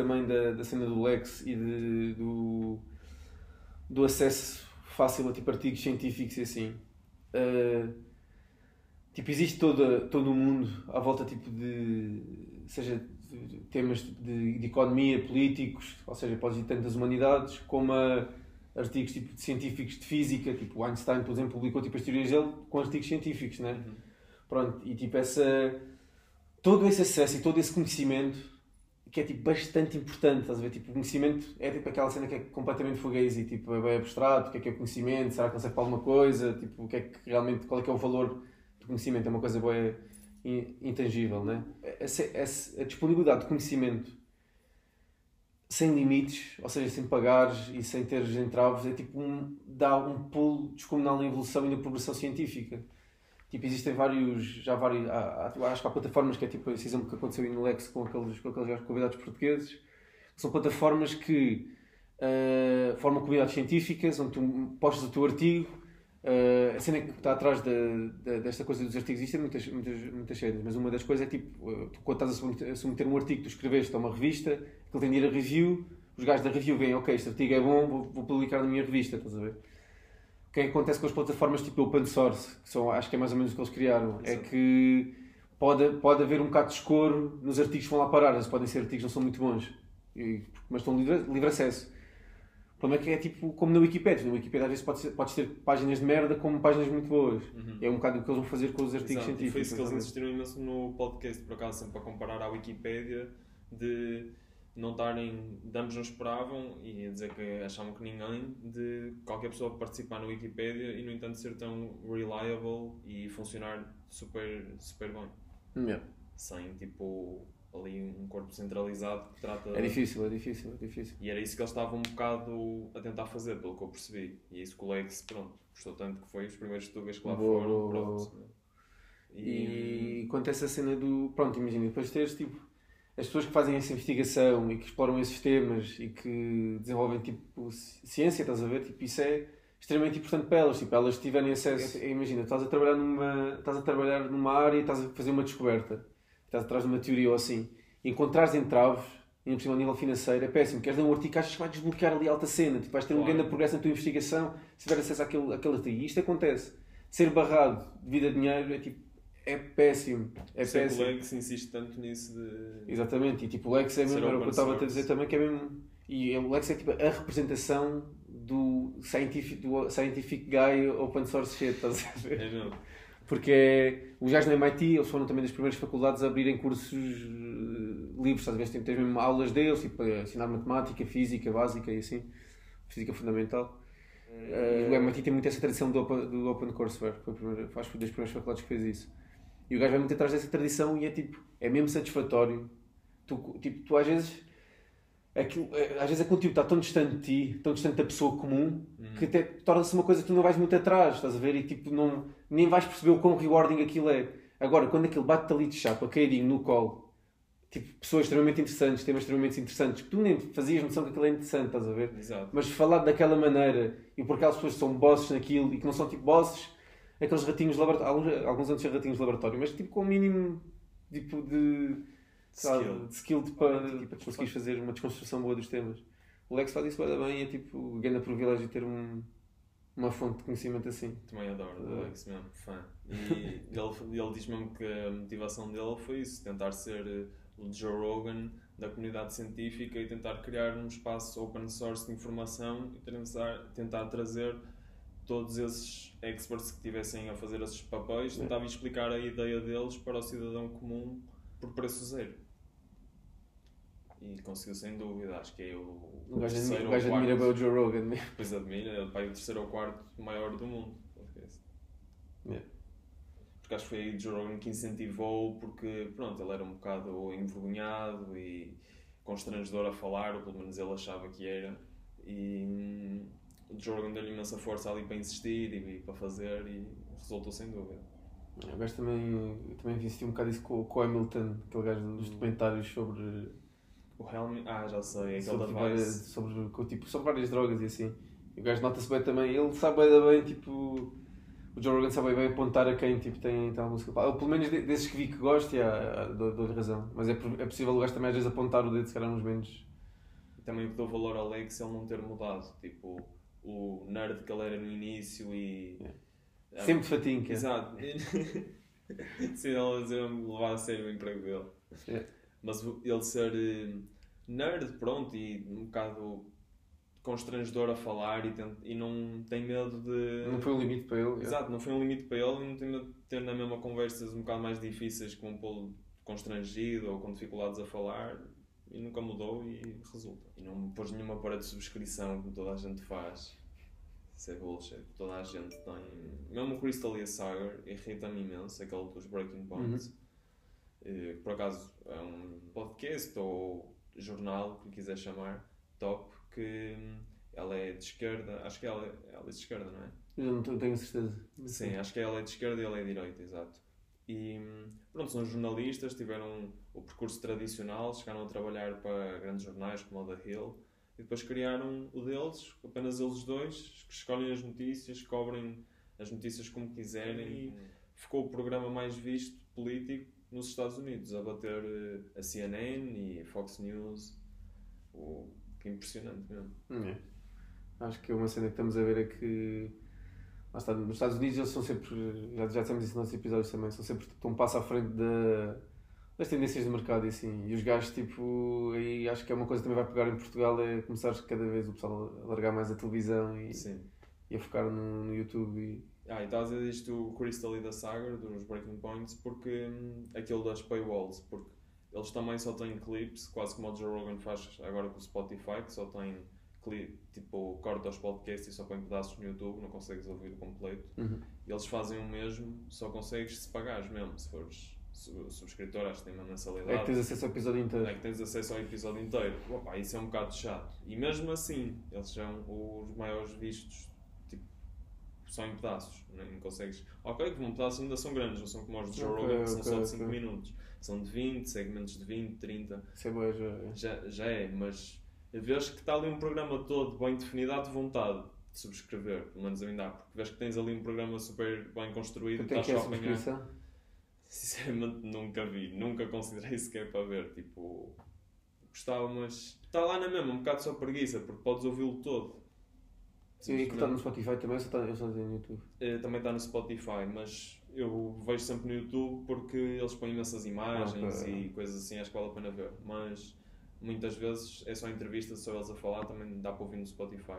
também da, da cena do Lex e de, do, do acesso fácil a tipo artigos científicos e assim. Uh, tipo, existe toda, todo o mundo à volta tipo de seja de temas de, de, economia, políticos, ou seja, podes ir tanto das humanidades como a artigos tipo, de científicos de física, tipo Einstein, por exemplo, publicou tipo, as teorias dele com artigos científicos, né? Uhum. Pronto, e tipo essa todo esse acesso e todo esse conhecimento que é tipo bastante importante, estás a ver? Tipo, o conhecimento é tipo aquela cena que é completamente fugazi, tipo, é bem abstrato, o que é que é o conhecimento, será que serve para alguma coisa, tipo, o que é que realmente, qual é que é o valor do conhecimento, é uma coisa boa intangível, né? Essa, essa, a disponibilidade de conhecimento sem limites, ou seja, sem pagares e sem teres entraves, é tipo um, dá um pulo descomunal na evolução e na progressão científica. Tipo, existem vários, já vários, há, há, acho que há plataformas que é tipo esse exemplo que aconteceu em Lex com aqueles, com aqueles convidados portugueses, são plataformas que uh, formam comunidades científicas, onde tu postas o teu artigo, uh, a cena que está atrás de, desta coisa dos artigos, existem muitas, muitas, muitas cenas, mas uma das coisas é tipo, uh, tu, quando estás a submeter, a submeter um artigo que tu escreveste a uma revista, que ele tem de ir a review, os gajos da review veem, ok, este artigo é bom, vou, vou publicar na minha revista, estás a ver? O que é que acontece com as plataformas tipo open source, que são, acho que é mais ou menos o que eles criaram, é Exato. é que pode, pode haver um bocado de escuro nos artigos que vão lá parar, eles podem ser artigos que não são muito bons, e, mas estão livre, livre acesso. O problema é que é tipo como na Wikipedia. Na Wikipedia às vezes podes, podes ter páginas de merda como páginas muito boas. Uhum. É um bocado o que eles vão fazer com os artigos Exato. científicos. E foi isso que eles insistiram imenso no podcast, por acaso, sempre para comparar à Wikipedia de não estarem, ambos não esperavam e a dizer que achavam que ninguém de qualquer pessoa participar no Wikipedia e no entanto ser tão reliable e funcionar super, super bem. Yeah. Sem tipo ali um corpo centralizado que trata. É difícil, é difícil, é difícil. E era isso que eles estavam um bocado a tentar fazer, pelo que eu percebi. E isso que o Lex, pronto, gostou tanto que foi os primeiros tugas que lá boa, foram. Boa. Boa. E... e quanto a essa cena do. Pronto, imagina, depois teres tipo as pessoas que fazem essa investigação e que exploram esses temas e que desenvolvem tipo ciência, estás a ver? Tipo, isso é extremamente importante para elas. Tipo, elas tiverem acesso. Imagina, estás a trabalhar numa, estás a trabalhar numa área e estás a fazer uma descoberta, estás atrás de uma teoria ou assim, e encontrares entraves, e por cima a nível financeiro, é péssimo. Queres ler um artigo que achas que vai desbloquear ali alta cena, tipo, vais ter claro. um grande progresso na tua investigação se tiver acesso àquele, àquele artigo. E isto acontece. Ser barrado devido a dinheiro é tipo é péssimo. É Sempre péssimo. o Lex insiste tanto nisso de. Exatamente, e tipo, o Lex é mesmo, era o que eu estava a dizer também, que é mesmo. E o Lex é tipo a representação do scientific, do scientific guy open source shit, estás a ver? É mesmo. Porque é, os gajos no MIT, eles foram também das primeiras faculdades a abrirem cursos uh, livres, a ver? Tens mesmo aulas deles, tipo, ensinar matemática, física básica e assim, física fundamental. Uh, o MIT tem muito essa tradição do open, do open courseware, foi, primeira, acho que foi das primeiras faculdades que fez isso. E o gajo vai muito atrás dessa tradição e é tipo, é mesmo satisfatório. Tu, tipo, tu às vezes, aquilo, é, às vezes a conteúdo está tão distante de ti, tão distante da pessoa comum, uhum. que até torna-se uma coisa que tu não vais muito atrás, estás a ver? E tipo, não, nem vais perceber o quão rewarding aquilo é. Agora, quando aquilo bate-te ali de chapa, caidinho no colo, tipo, pessoas extremamente interessantes, temas extremamente interessantes, que tu nem fazias noção que aquilo é interessante, estás a ver? Exato. Mas falado daquela maneira, e por aquelas pessoas que são bosses naquilo e que não são tipo bosses aqueles ratinhos de laboratório, alguns, alguns antes de ratinhos de laboratório, mas tipo com o mínimo tipo de skill, de skill de, para, tipo, para conseguires fazer uma desconstrução boa dos temas. O Lex faz isso bem e é tipo grande privilégio ter um, uma fonte de conhecimento assim. Também adoro o Lex mesmo, fã. E ele, ele diz mesmo que a motivação dele foi isso, tentar ser eh, o Joe Rogan da comunidade científica e tentar criar um espaço open source de informação e tentar, tentar trazer todos esses experts que tivessem a fazer esses papéis tentavam explicar a ideia deles para o cidadão comum por preço zero. E conseguiu sem dúvida, acho que é o, o terceiro ou quarto. admira bem o Joe Rogan. Né? Pois admira, é o terceiro ou quarto maior do mundo. Yeah. Porque acho que foi o Joe Rogan que incentivou, porque pronto, ele era um bocado envergonhado e constrangedor a falar, ou pelo menos ele achava que era. E o Jordan deu-lhe imensa força ali para insistir e, para fazer e resultou sem dúvida. O gajo também, também vi um bocado isso com, com o Hamilton, aquele gajo dos hum. documentários sobre. O Helm, ah, já sei, aquele sobre, da várias, sobre, tipo, sobre várias drogas e assim. E o gajo nota-se bem também, ele sabe bem, bem tipo, o Joe Rogan sabe bem apontar a quem tipo, tem, tem alguma música. Ou pelo menos de- desses que vi que gosto, yeah, dou- dou-lhe razão. Mas é, é possível o gajo também às vezes apontar o dedo, se calhar uns menos. Também o que dou valor ao Lex é ele não ter mudado. Tipo, o nerd que ele era no início e. Ah, Sempre de fatinho, que é. Exato. Sim, ele dizer-me levar a sério o emprego dele. É. Mas ele ser eh, nerd, pronto, e um bocado constrangedor a falar e, tent- e não tem medo de. Não foi um limite para ele. yeah. Exato, não foi um limite para ele e não tem medo de ter na mesma conversas um bocado mais difíceis que um pô constrangido ou com dificuldades a falar e nunca mudou e resulta. E não me pôs nenhuma para de subscrição como toda a gente faz. Isso é bullshit. Toda a gente tem. Mesmo o Crystal e a Sagar irrita-me imenso, aquele dos Breaking Points. Eh, que por acaso é um podcast ou jornal, que quiser chamar, top, que hum, ela é de esquerda, acho que ela, é- ela é de esquerda, não é? Eu não tenho certeza. Mas Sim, acho que ela é de esquerda e ela é de direita, exato. E pronto, são jornalistas, tiveram o percurso tradicional, chegaram a trabalhar para grandes jornais como o The Hill e depois criaram o deles, apenas eles dois, que escolhem as notícias, cobrem as notícias como quiserem e ficou o programa mais visto político nos Estados Unidos, a bater eh, a CNN e Fox News. O, que impressionante mesmo. É. Acho que uma cena que estamos a ver é que está, nos Estados Unidos eles são sempre, já, já dissemos isso nos nossos episódios também, são sempre tipo, um passo à frente da, das tendências de mercado e assim. E os gajos, tipo, aí acho que é uma coisa que também vai pegar em Portugal é começar cada vez o pessoal a largar mais a televisão e, Sim. e a focar no, no YouTube e Ah, e estás a dizer isto o Crystal e da Saga, dos Breaking Points, porque hum, aquilo das paywalls, porque eles também só têm clips, quase como o Joe Rogan faz agora com o Spotify, que só tem tipo, corta os podcasts e só põe pedaços no YouTube, não consegues ouvir o completo. Uhum. Eles fazem o mesmo, só consegues se pagares mesmo, se fores su- subscritor, acho que tem uma mensalidade. é que tens acesso ao episódio inteiro. É que tens acesso ao episódio inteiro. Opa, isso é um bocado chato. E mesmo assim, eles são os maiores vistos, tipo, só em pedaços. Nem consegues. Ok, que um pedaço ainda são grandes, não são como os de Joe Ok, Rogan, que são ok, só de 5 ok. minutos. São de 20, segmentos de 20, 30. Isso é boa, já. é. Já, já é, mas vês que está ali um programa todo bem definido, há de vontade de subscrever, pelo menos a mim dá, porque vês que tens ali um programa super bem construído, tens estás que é a subscrição? Sinceramente nunca vi, nunca considerei sequer para ver. Tipo, gostava, mas está lá na mesma, um bocado só preguiça, porque podes ouvi-lo todo. Sim, e que está no Spotify também, ou só está só no YouTube? Eh, Também está no Spotify, mas eu vejo sempre no YouTube porque eles põem imensas imagens Ok. e coisas assim, acho que vale a pena ver. Mas muitas vezes é só entrevistas, só eles a falar, também dá para ouvir no Spotify.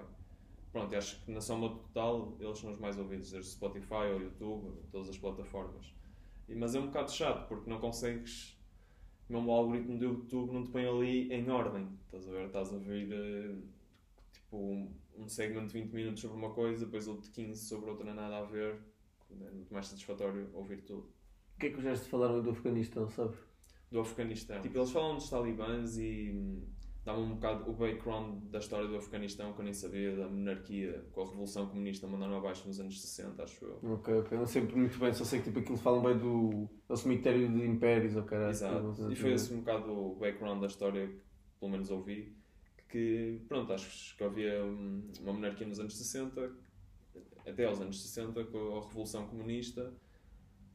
Pronto, acho que na soma total eles são os mais ouvidos, desde Spotify ou YouTube, todas as plataformas. E- Mas é um bocado chato porque não consegues. Mesmo o algoritmo do YouTube não te põe ali em ordem. Estás a ver? Estás a ver eh, tipo um- segmento de 20 minutos sobre uma coisa, depois outro de 15 sobre outra, nada a ver. É muito mais satisfatório ouvir tudo. O que é que os te falaram do Afeganistão, sabes? Do Afeganistão. Tipo, eles falam dos talibãs e hum, dá-me um bocado o background da história do Afeganistão que eu nem sabia, da monarquia, com a Revolução Comunista mandaram abaixo nos anos 60, acho eu. Ok, ok. Não sei muito bem, só sei que tipo, aquilo falam bem do, do cemitério de impérios, ou caralho. Exato. E foi esse um bocado o background da história que pelo menos ouvi. Que, pronto, acho que havia hum, uma monarquia nos anos 60, até aos anos 60, com a Revolução Comunista.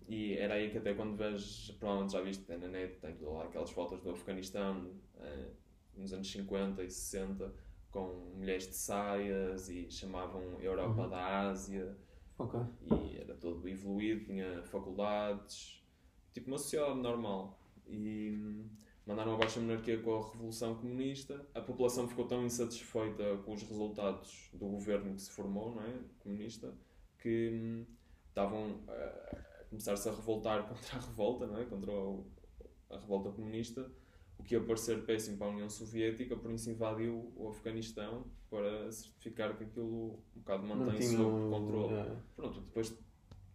E era aí que até quando vês, provavelmente já viste na net, tem lá aquelas fotos do Afeganistão eh, nos anos 50 e 60, com mulheres de saias e chamavam Europa Uhum. da Ásia Ok. e era todo evoluído, tinha faculdades, tipo uma sociedade normal. E hum, mandaram abaixo a monarquia com a Revolução Comunista. A população ficou tão insatisfeita com os resultados do governo que se formou, não é? Comunista, que hum, estavam a começar-se a revoltar contra a revolta, não é? Contra o- a revolta comunista. O que ia parecer péssimo para a União Soviética, por isso invadiu o Afeganistão para certificar que aquilo um bocado Não mantém-se tinha sob controle é. pronto, depois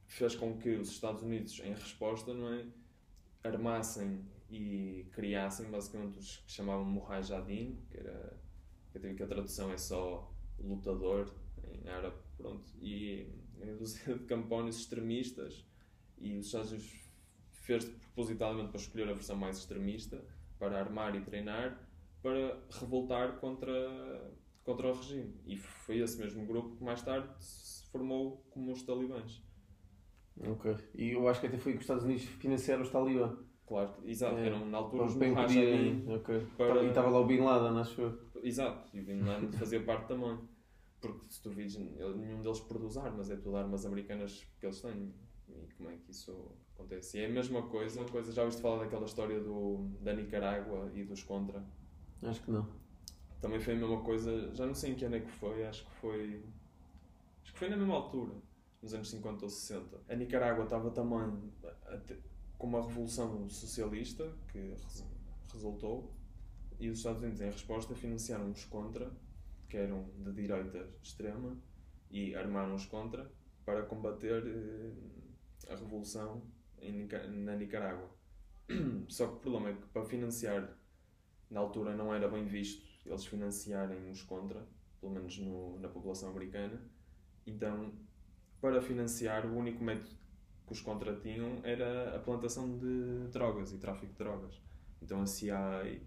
fez com que os Estados Unidos, em resposta, não é, armassem e criassem basicamente os que chamavam Mujahideen, que era que a tradução é só lutador em árabe, pronto, e em dúzia de campones extremistas e os Estados Unidos fez propositadamente para escolher a versão mais extremista para armar e treinar para revoltar contra contra o regime e foi esse mesmo grupo que mais tarde se formou como os talibãs Ok. E eu acho que até foi que os Estados Unidos financiaram os talibã. Claro, exato, É, eram na altura os Para Mujahideen. impedirem. Ok. para- E estava lá o Bin Laden, acho eu. Exato, e o Bin Laden fazia parte também. Porque se tu vires, nenhum deles produz armas, é tudo armas americanas que eles têm. Como é que isso acontece? E é a mesma coisa, coisa já ouviste falar daquela história do, da Nicarágua e dos Contra? Acho que não. Também foi a mesma coisa, já não sei em que ano é que foi, acho que foi. Acho que foi na mesma altura, nos anos 50 ou 60. A Nicarágua estava também com uma revolução socialista que res- resultou e os Estados Unidos, em resposta, financiaram os contra, que eram de direita extrema, e armaram-os contra para combater eh, a revolução em na Nicarágua. Só que o problema é que para financiar na altura não era bem visto eles financiarem os contra, pelo menos no- na população americana. Então, para financiar, o único método que os contra tinham era a plantação de drogas e tráfico de drogas. Então a CIA, e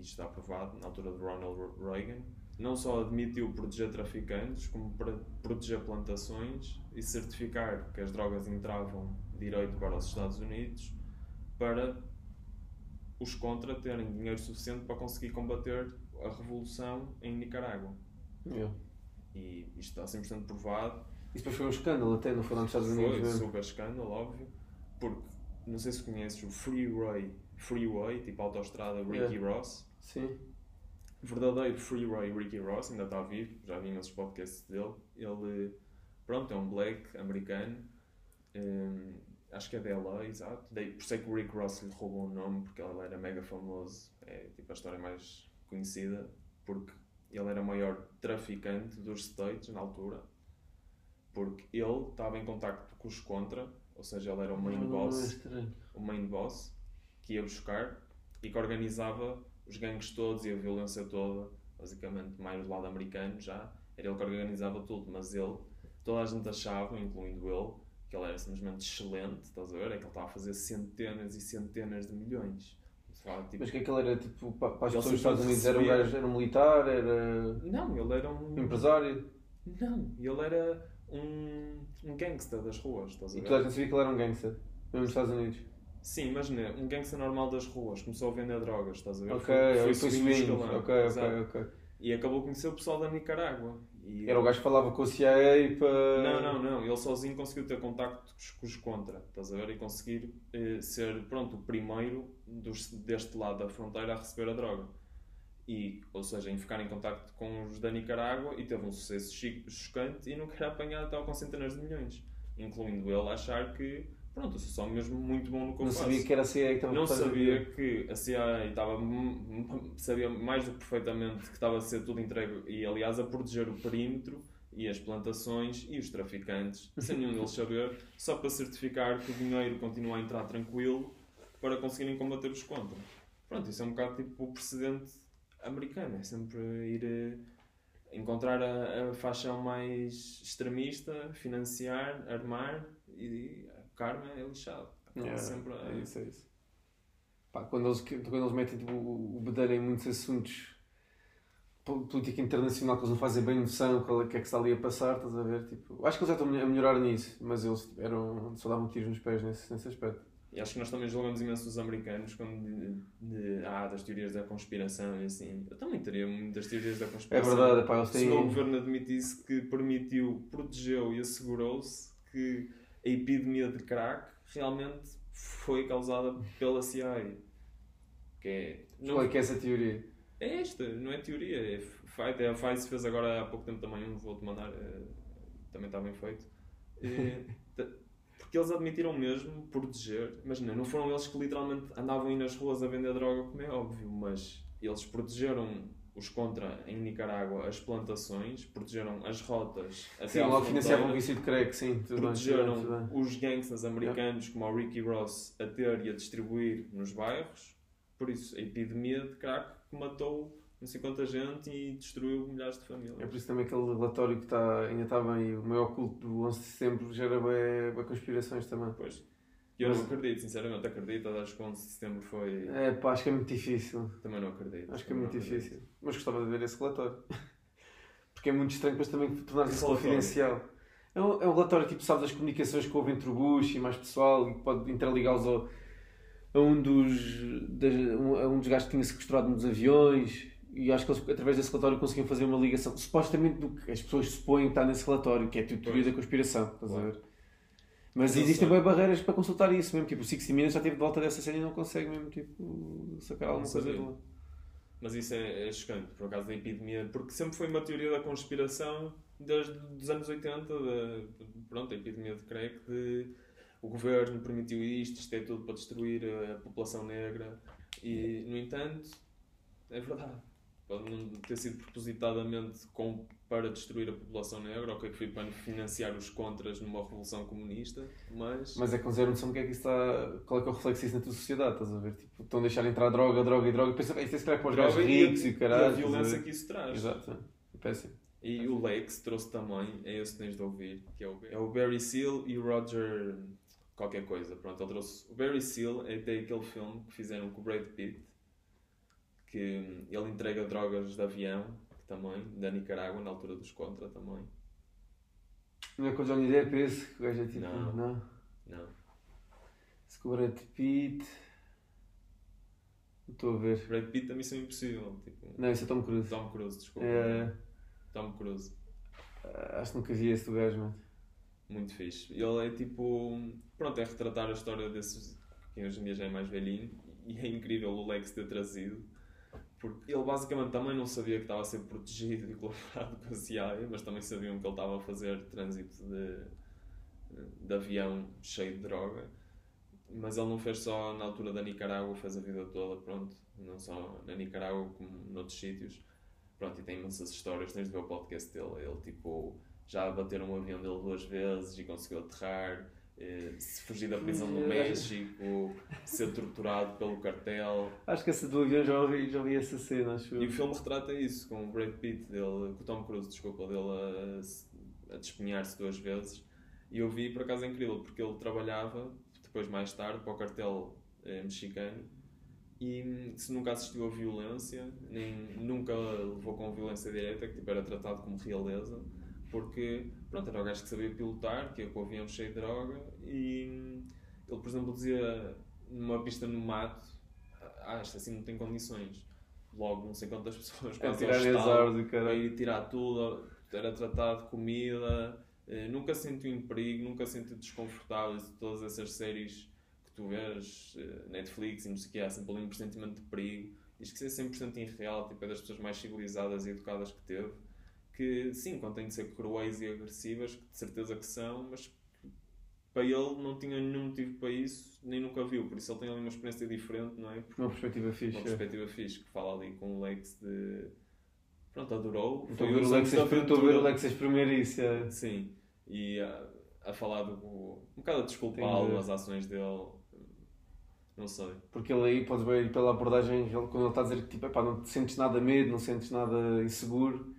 isto está aprovado na altura de Ronald Reagan, não só admitiu proteger traficantes, como para proteger plantações e certificar que as drogas entravam direito para os Estados Unidos para os contra terem dinheiro suficiente para conseguir combater a revolução em Nicarágua. Yeah. E isto está 100% provado. Isso depois foi um escândalo até, não foi lá nos Estados Foi Unidos mesmo. super escândalo, óbvio, porque não sei se conheces o Freeway, Freeway tipo autoestrada Ricky Ross. Sim. Verdadeiro Freeway Ricky Ross ainda está vivo, já vi imensos podcasts dele. Ele, pronto, é um black americano, hum, acho que é de LA, exato. Daí, por isso é que o Rick Ross lhe roubou o nome, porque ele era mega famoso. É tipo a história mais conhecida, porque ele era o maior traficante dos States na altura, porque ele estava em contacto com os contra, ou seja, ele era o main é boss o main boss que ia buscar e que organizava os gangues todos e a violência toda, basicamente mais do lado americano já, era ele que organizava tudo, mas ele, toda a gente achava, incluindo ele, que ele era simplesmente excelente, estás a ver? É que ele estava a fazer centenas e centenas de milhões. Tipo, Mas que aquele era tipo, pa- para as pessoas dos Estados Unidos, era um gajo, era um militar, era Não, ele era um. empresário. Não, ele era um, um gangster das ruas, estás a E ver? toda a gente sabia que ele era um gangster, mesmo nos Estados Unidos. Sim, imagina, um gangster normal das ruas, começou a vender drogas, estás a ver? Ok, Foi- foi, subindo Ok, ok, exato. ok. E acabou a conhecer o pessoal da Nicarágua. E- Era o gajo que falava com o CIA para. Não, não, não. Ele sozinho conseguiu ter contacto com os contra, estás a ver? E conseguir eh, ser, pronto, o primeiro dos, deste lado da fronteira a receber a droga. E, ou seja, em ficar em contacto com os da Nicarágua e teve um sucesso chocante e nunca era apanhado, estava com centenas de milhões. Incluindo ele achar que, pronto, eu sou só mesmo muito bom no que eu Não faço. sabia que era a CIA que estava Não sabia que a CIA estava sabia mais do que perfeitamente que estava a ser tudo entregue e aliás a proteger o perímetro e as plantações e os traficantes, sem nenhum deles saber, só para certificar que o dinheiro continua a entrar tranquilo para conseguirem combater os contra. Pronto, isso é um bocado tipo o precedente americano, é sempre ir eh, encontrar a, a facção mais extremista, financiar, armar e karma é lixado. Yeah, sempre a- é isso, é isso. Pá, quando, eles, quando eles metem tipo, o o bedelho em muitos assuntos po- política internacional que eles não fazem bem noção qual é que é que está ali a passar, estás a ver? Tipo, acho que eles já estão a melhorar nisso, mas eles eram, só davam tiros nos pés nesse, nesse aspecto. E acho que nós também julgamos imenso os americanos quando de, de- ah, das teorias da conspiração e assim. Eu também teria muitas teorias da É conspiração. verdade, pá, eles Se têm. o novo governo admitisse que permitiu, protegeu e assegurou-se que a epidemia de crack realmente foi causada pela CIA. Que é. não- Qual é que é essa teoria? é esta, não é teoria. É feito. A fez agora há pouco tempo também um, vou-te mandar, eh, também está bem feito. T- porque eles admitiram mesmo proteger. Imagina, não foram eles que literalmente andavam aí nas ruas a vender droga, como é óbvio, mas eles protegeram os contra em Nicarágua as plantações, protegeram as rotas até Sim, logo financiavam o vício de crack, sim, tudo bem, protegeram tudo bem. os gangsters americanos, como o Ricky Ross, a ter e a distribuir nos bairros. Por isso, a epidemia de crack que matou não sei quanta gente e destruiu milhares de É famílias. por isso também aquele relatório que está, ainda está bem, o maior culto do 11 de setembro gera bem, bem conspirações também. Pois. E eu não acredito, sinceramente, acredito. Acho que o 11 de setembro foi. É pá, acho que é muito difícil. Também não acredito. Acho que é muito não acredito. difícil. Mas gostava de ver esse relatório. Porque é muito estranho depois também tornar-se confidencial. É um, é um relatório tipo, sabe, das comunicações que houve entre o Bush e mais pessoal e que pode interligá-los ao- a um dos, das, um, a um dos gajos que tinha sequestrado nos aviões e acho que eles, através desse relatório conseguiam fazer uma ligação, supostamente do que as pessoas supõem que está nesse relatório, que é a teoria Pois. da conspiração, estás a Claro. ver? Mas Eu existem bem barreiras para consultar isso mesmo, tipo, o 60 Minutes já teve de volta dessa série e não consegue mesmo, tipo, sacar alguma coisa de lá. Mas isso é, é chocante, por acaso da epidemia, porque sempre foi uma teoria da conspiração desde os anos 80, da, pronto, a epidemia de crack, de o governo permitiu isto, isto é tudo para destruir a população negra, e no entanto, é verdade. Pode não ter sido propositadamente com, para destruir a população negra, ou que foi para financiar os contras numa revolução comunista, mas, Mas é com zero noção do que é que isso está. Qual é que é o reflexo disso na tua sociedade, estás a ver? Tipo, estão a deixar entrar droga, droga e droga. Pensa, isto é para os gajos e ricos e o e caralho. estás a violência que isso traz. Exato, é péssimo. E o Lex trouxe também, é esse que tens de ouvir, que é o, é o Barry Seal e o Roger qualquer coisa. Pronto, ele trouxe... O Barry Seal é até aquele filme que fizeram com o Brad Pitt, que hum, ele entrega drogas de avião, também, da Nicarágua, na altura dos Contra também. Não é com o Johnny Depp esse, que o gajo é tipo. Não. Não. Não. Se com o Brad Pitt. Estou a ver. Brad Pitt da Missão Impossível, tipo... Não, isso é Tom Cruise. Tom Cruise, desculpa. É, Tom Cruise. acho que nunca vi esse do gajo, mano. Muito fixe. Ele é tipo. Pronto, é retratar a história desses. que hoje em dia já é mais velhinho. E é incrível o Lex ter trazido. Porque ele basicamente também não sabia que estava a ser protegido e colaborado com a CIA, mas também sabiam que ele estava a fazer trânsito de, de avião cheio de droga. Mas ele não fez só na altura da Nicarágua, fez a vida toda, pronto. Não só na Nicarágua como noutros sítios. Pronto, e tem imensas histórias, tens de ver o podcast dele. Ele, tipo, já bateram um avião dele duas vezes e conseguiu aterrar. Eh, Se fugir da prisão no México, ser torturado pelo cartel. Acho que essa do avião já ouvi, já ouvi essa cena, acho. E o filme retrata isso, com o Brad Pitt, dele, com o Tom Cruise, desculpa, dele a, a despenhar-se duas vezes. E eu vi, por acaso, é incrível, porque ele trabalhava, depois mais tarde, para o cartel eh, mexicano. E hum, se nunca assistiu a violência, nem nunca levou com violência direta, que tipo, era tratado como realeza, porque pronto, era o gajo que sabia pilotar, que ia com o avião cheio de droga, e ele, por exemplo, dizia numa pista no mato: Ah, isto assim não tem condições. Logo, não sei quantas pessoas É tirar as estalo, árvores e para caralho. ir tirar tudo, era tratado de comida, eh, nunca sentiu em perigo, nunca sentiu desconfortável. Todas essas séries que tu vês, eh, Netflix e não sei o que, há sempre ali um pressentimento de perigo. Isto que ser 100% irreal, tipo, é das pessoas mais civilizadas e educadas que teve. Que sim, contém de ser cruéis e agressivas, que de certeza que são, mas que para ele não tinha nenhum motivo para isso, nem nunca viu. Por isso ele tem ali uma experiência diferente, não é? Uma perspectiva fixe. uma é. perspectiva fixe que fala ali com o Lex de. Pronto, adorou. Estou a Foi ver o Lex o aventura. Lex a espremer isso. é. Sim, e a, a falar do. Um bocado a desculpá-lo, as ações dele. Não sei. Porque ele aí, podes ver pela abordagem, ele, quando ele está a dizer que tipo, epá, não te sentes nada medo, não sentes nada inseguro,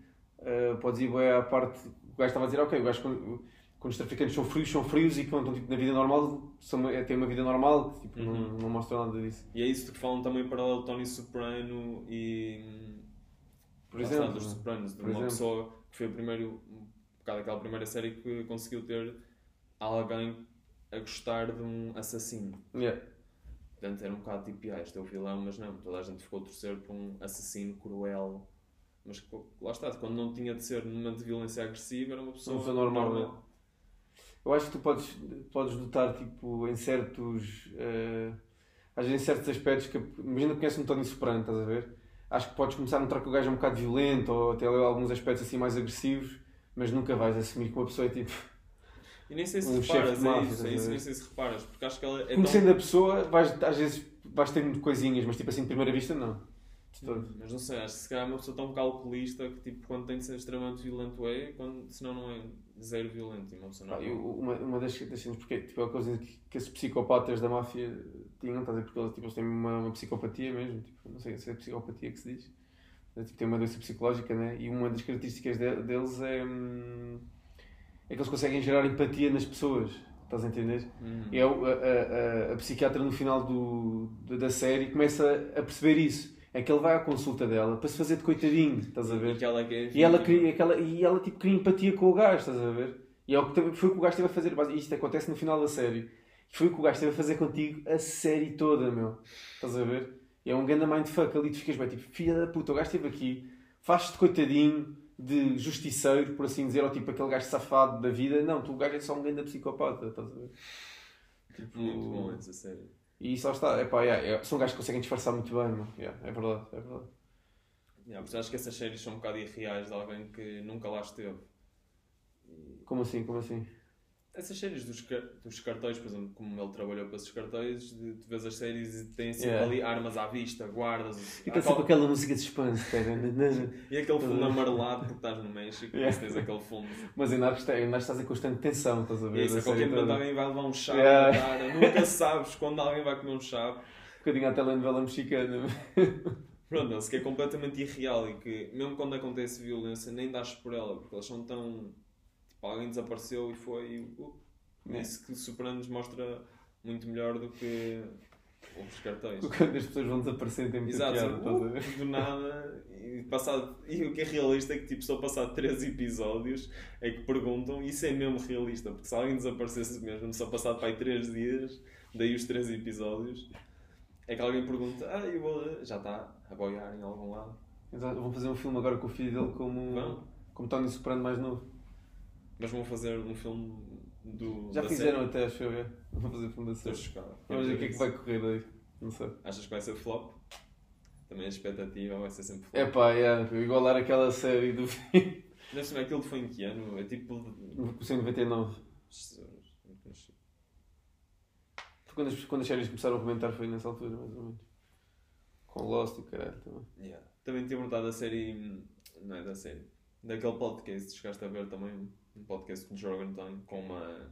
eh, podes ir bem à parte. O gajo estava a dizer, ok, o gajo, quando, quando os traficantes são frios, são frios e quando estão tipo, na vida normal, são, é, têm uma vida normal, tipo, não, Uhum. não mostram nada disso. E é isso que falam também para o Tony Soprano e. Por lá exemplo, dos né? Sopranos, de uma exemplo. pessoa que foi o primeiro. Um bocado aquela primeira série que conseguiu ter alguém a gostar de um assassino. Yeah. Portanto, era um bocado tipo, ah, este é o vilão, mas não, toda a gente ficou a torcer por um assassino cruel. Mas lá está, quando não tinha de ser num momento de violência agressiva, era uma pessoa, Uma pessoa normal? Eu acho que tu podes, podes notar, tipo, em certos. eh, às vezes em certos aspectos que. Imagina que conheces um Tony Soprano, estás a ver? Acho que podes começar a notar que o gajo é um bocado violento ou até alguns aspectos assim mais agressivos, mas nunca vais assumir que uma pessoa é tipo. E nem sei se Um chefe reparas, é máfia, isso, é isso, nem sei se reparas, porque acho que ela é tão... Conhecendo a pessoa, vais, às vezes vais tendo coisinhas, mas tipo assim de primeira vista não. De todo. Mas não sei, acho que se calhar é uma pessoa tão calculista que tipo, quando tem de ser extremamente violento é, quando, senão não é zero violento. E uma pessoa não eu- uma, uma das, das cenas, porque tipo, é eles dizem que, que esses psicopatas da máfia tinham, estás a ver? Porque eles, tipo, eles têm uma, uma psicopatia mesmo, tipo, não sei se é psicopatia que se diz, mas, tipo, tem uma doença psicológica, né? E uma das características de- deles é, hum, é que eles conseguem gerar empatia nas pessoas, estás a entender? Hum. E é a, a, a, a psiquiatra no final do, da série começa a perceber isso. É que ele vai à consulta dela para se fazer de coitadinho, estás a ver? E que ela que é E ela, cria, aquela, e ela tipo, cria empatia com o gajo, estás a ver? E é o que foi o que o gajo esteve a fazer. base- Isto acontece no final da série. Foi o que o gajo esteve a fazer contigo a série toda, meu. Estás a ver? E é um grande mindfuck ali. Tu ficas bem tipo, filha da puta, o gajo esteve aqui, faz-te coitadinho de justiceiro, por assim dizer, ou tipo aquele gajo safado da vida. Não, tu o gajo é só um grande psicopata, estás a ver? Tipo, Muito bom essa série. E lá está. Epá, yeah, é- são gajos que conseguem disfarçar muito bem. Yeah, é verdade, é verdade. Yeah, porque acho que essas séries são um bocado irreais de alguém que nunca lá esteve. Como assim, como assim? Essas séries dos, dos cartões, por exemplo, como ele trabalhou para esses cartões, de, tu vês as séries e têm sempre Yeah. ali armas à vista, guardas. Fica sempre qual- aquela música de suspense, cara. E aquele fundo amarelado porque estás no México, Yeah. tens aquele fundo. Mas tem- Narcos estás em constante tensão, estás a ver? isso, A qualquer momento toda. alguém vai levar um chave Yeah. cara, nunca sabes quando alguém vai comer um chave. Um bocadinho à telenovela mexicana. Pronto, se que é completamente irreal e que, mesmo quando acontece violência, nem dás por ela, porque eles são tão. Tipo, alguém desapareceu e foi. Uh, É. Isso que o Sopranos mostra muito melhor do que os cartões. Quando as pessoas vão desaparecendo tem muita Exato, piada, estás a ver? uh, do nada, e, passado, e o que é realista é que tipo, só passado 3 episódios é que perguntam, e isso é mesmo realista, porque se alguém desaparecesse mesmo, só passado para aí 3 dias, daí os 3 episódios, é que alguém pergunta, ah, eu vou, já está a boiar em algum lado. Exato, Vão fazer um filme agora com o filho dele como, Vão. como Tony Soprano mais novo. Mas vão fazer um filme do. Já fizeram série. até, acho eu. é. Vão fazer filme da Estou série. chocado. Vamos ver o que é que vai correr daí. Não sei. Achas que vai ser flop? Também a expectativa vai ser sempre flop. É pá, yeah, igualar aquela série do filme. Não sei, aquilo foi em que ano? É tipo. Comecei em 99. Foi Quando as, quando as séries começaram a comentar foi nessa altura, mais ou menos. Com Lost e o caralho também. Yeah. Também tinha abordado a série. Não é da série. Daquele podcast, chegaste a ver também um podcast que o Jorgen tem com uma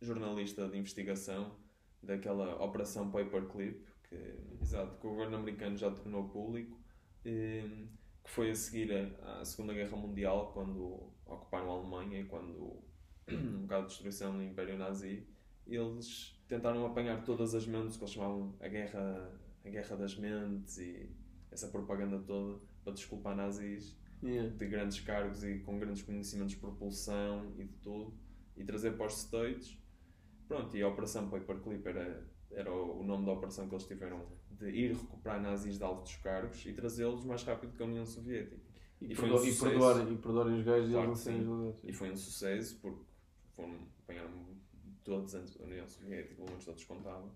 jornalista de investigação daquela Operação Paperclip, que, exato, que o governo americano já tornou público, que foi a seguir à Segunda Guerra Mundial, quando ocuparam a Alemanha e quando um bocado de destruição do Império Nazi, eles tentaram apanhar todas as mentes que eles chamavam a guerra, a guerra das mentes e essa propaganda toda para desculpar nazis Yeah. de grandes cargos e com grandes conhecimentos de propulsão e de tudo e trazer para os States. Pronto, e a Operação Paperclip era, era o nome da operação que eles tiveram de ir recuperar nazis de altos cargos e trazê-los mais rápido que a União Soviética. E, E foi um e perdoarem, e perdoarem os gajos e eles não. E foi um sucesso porque foram, apanharam todos antes da União Soviética, pelo menos todos contavam.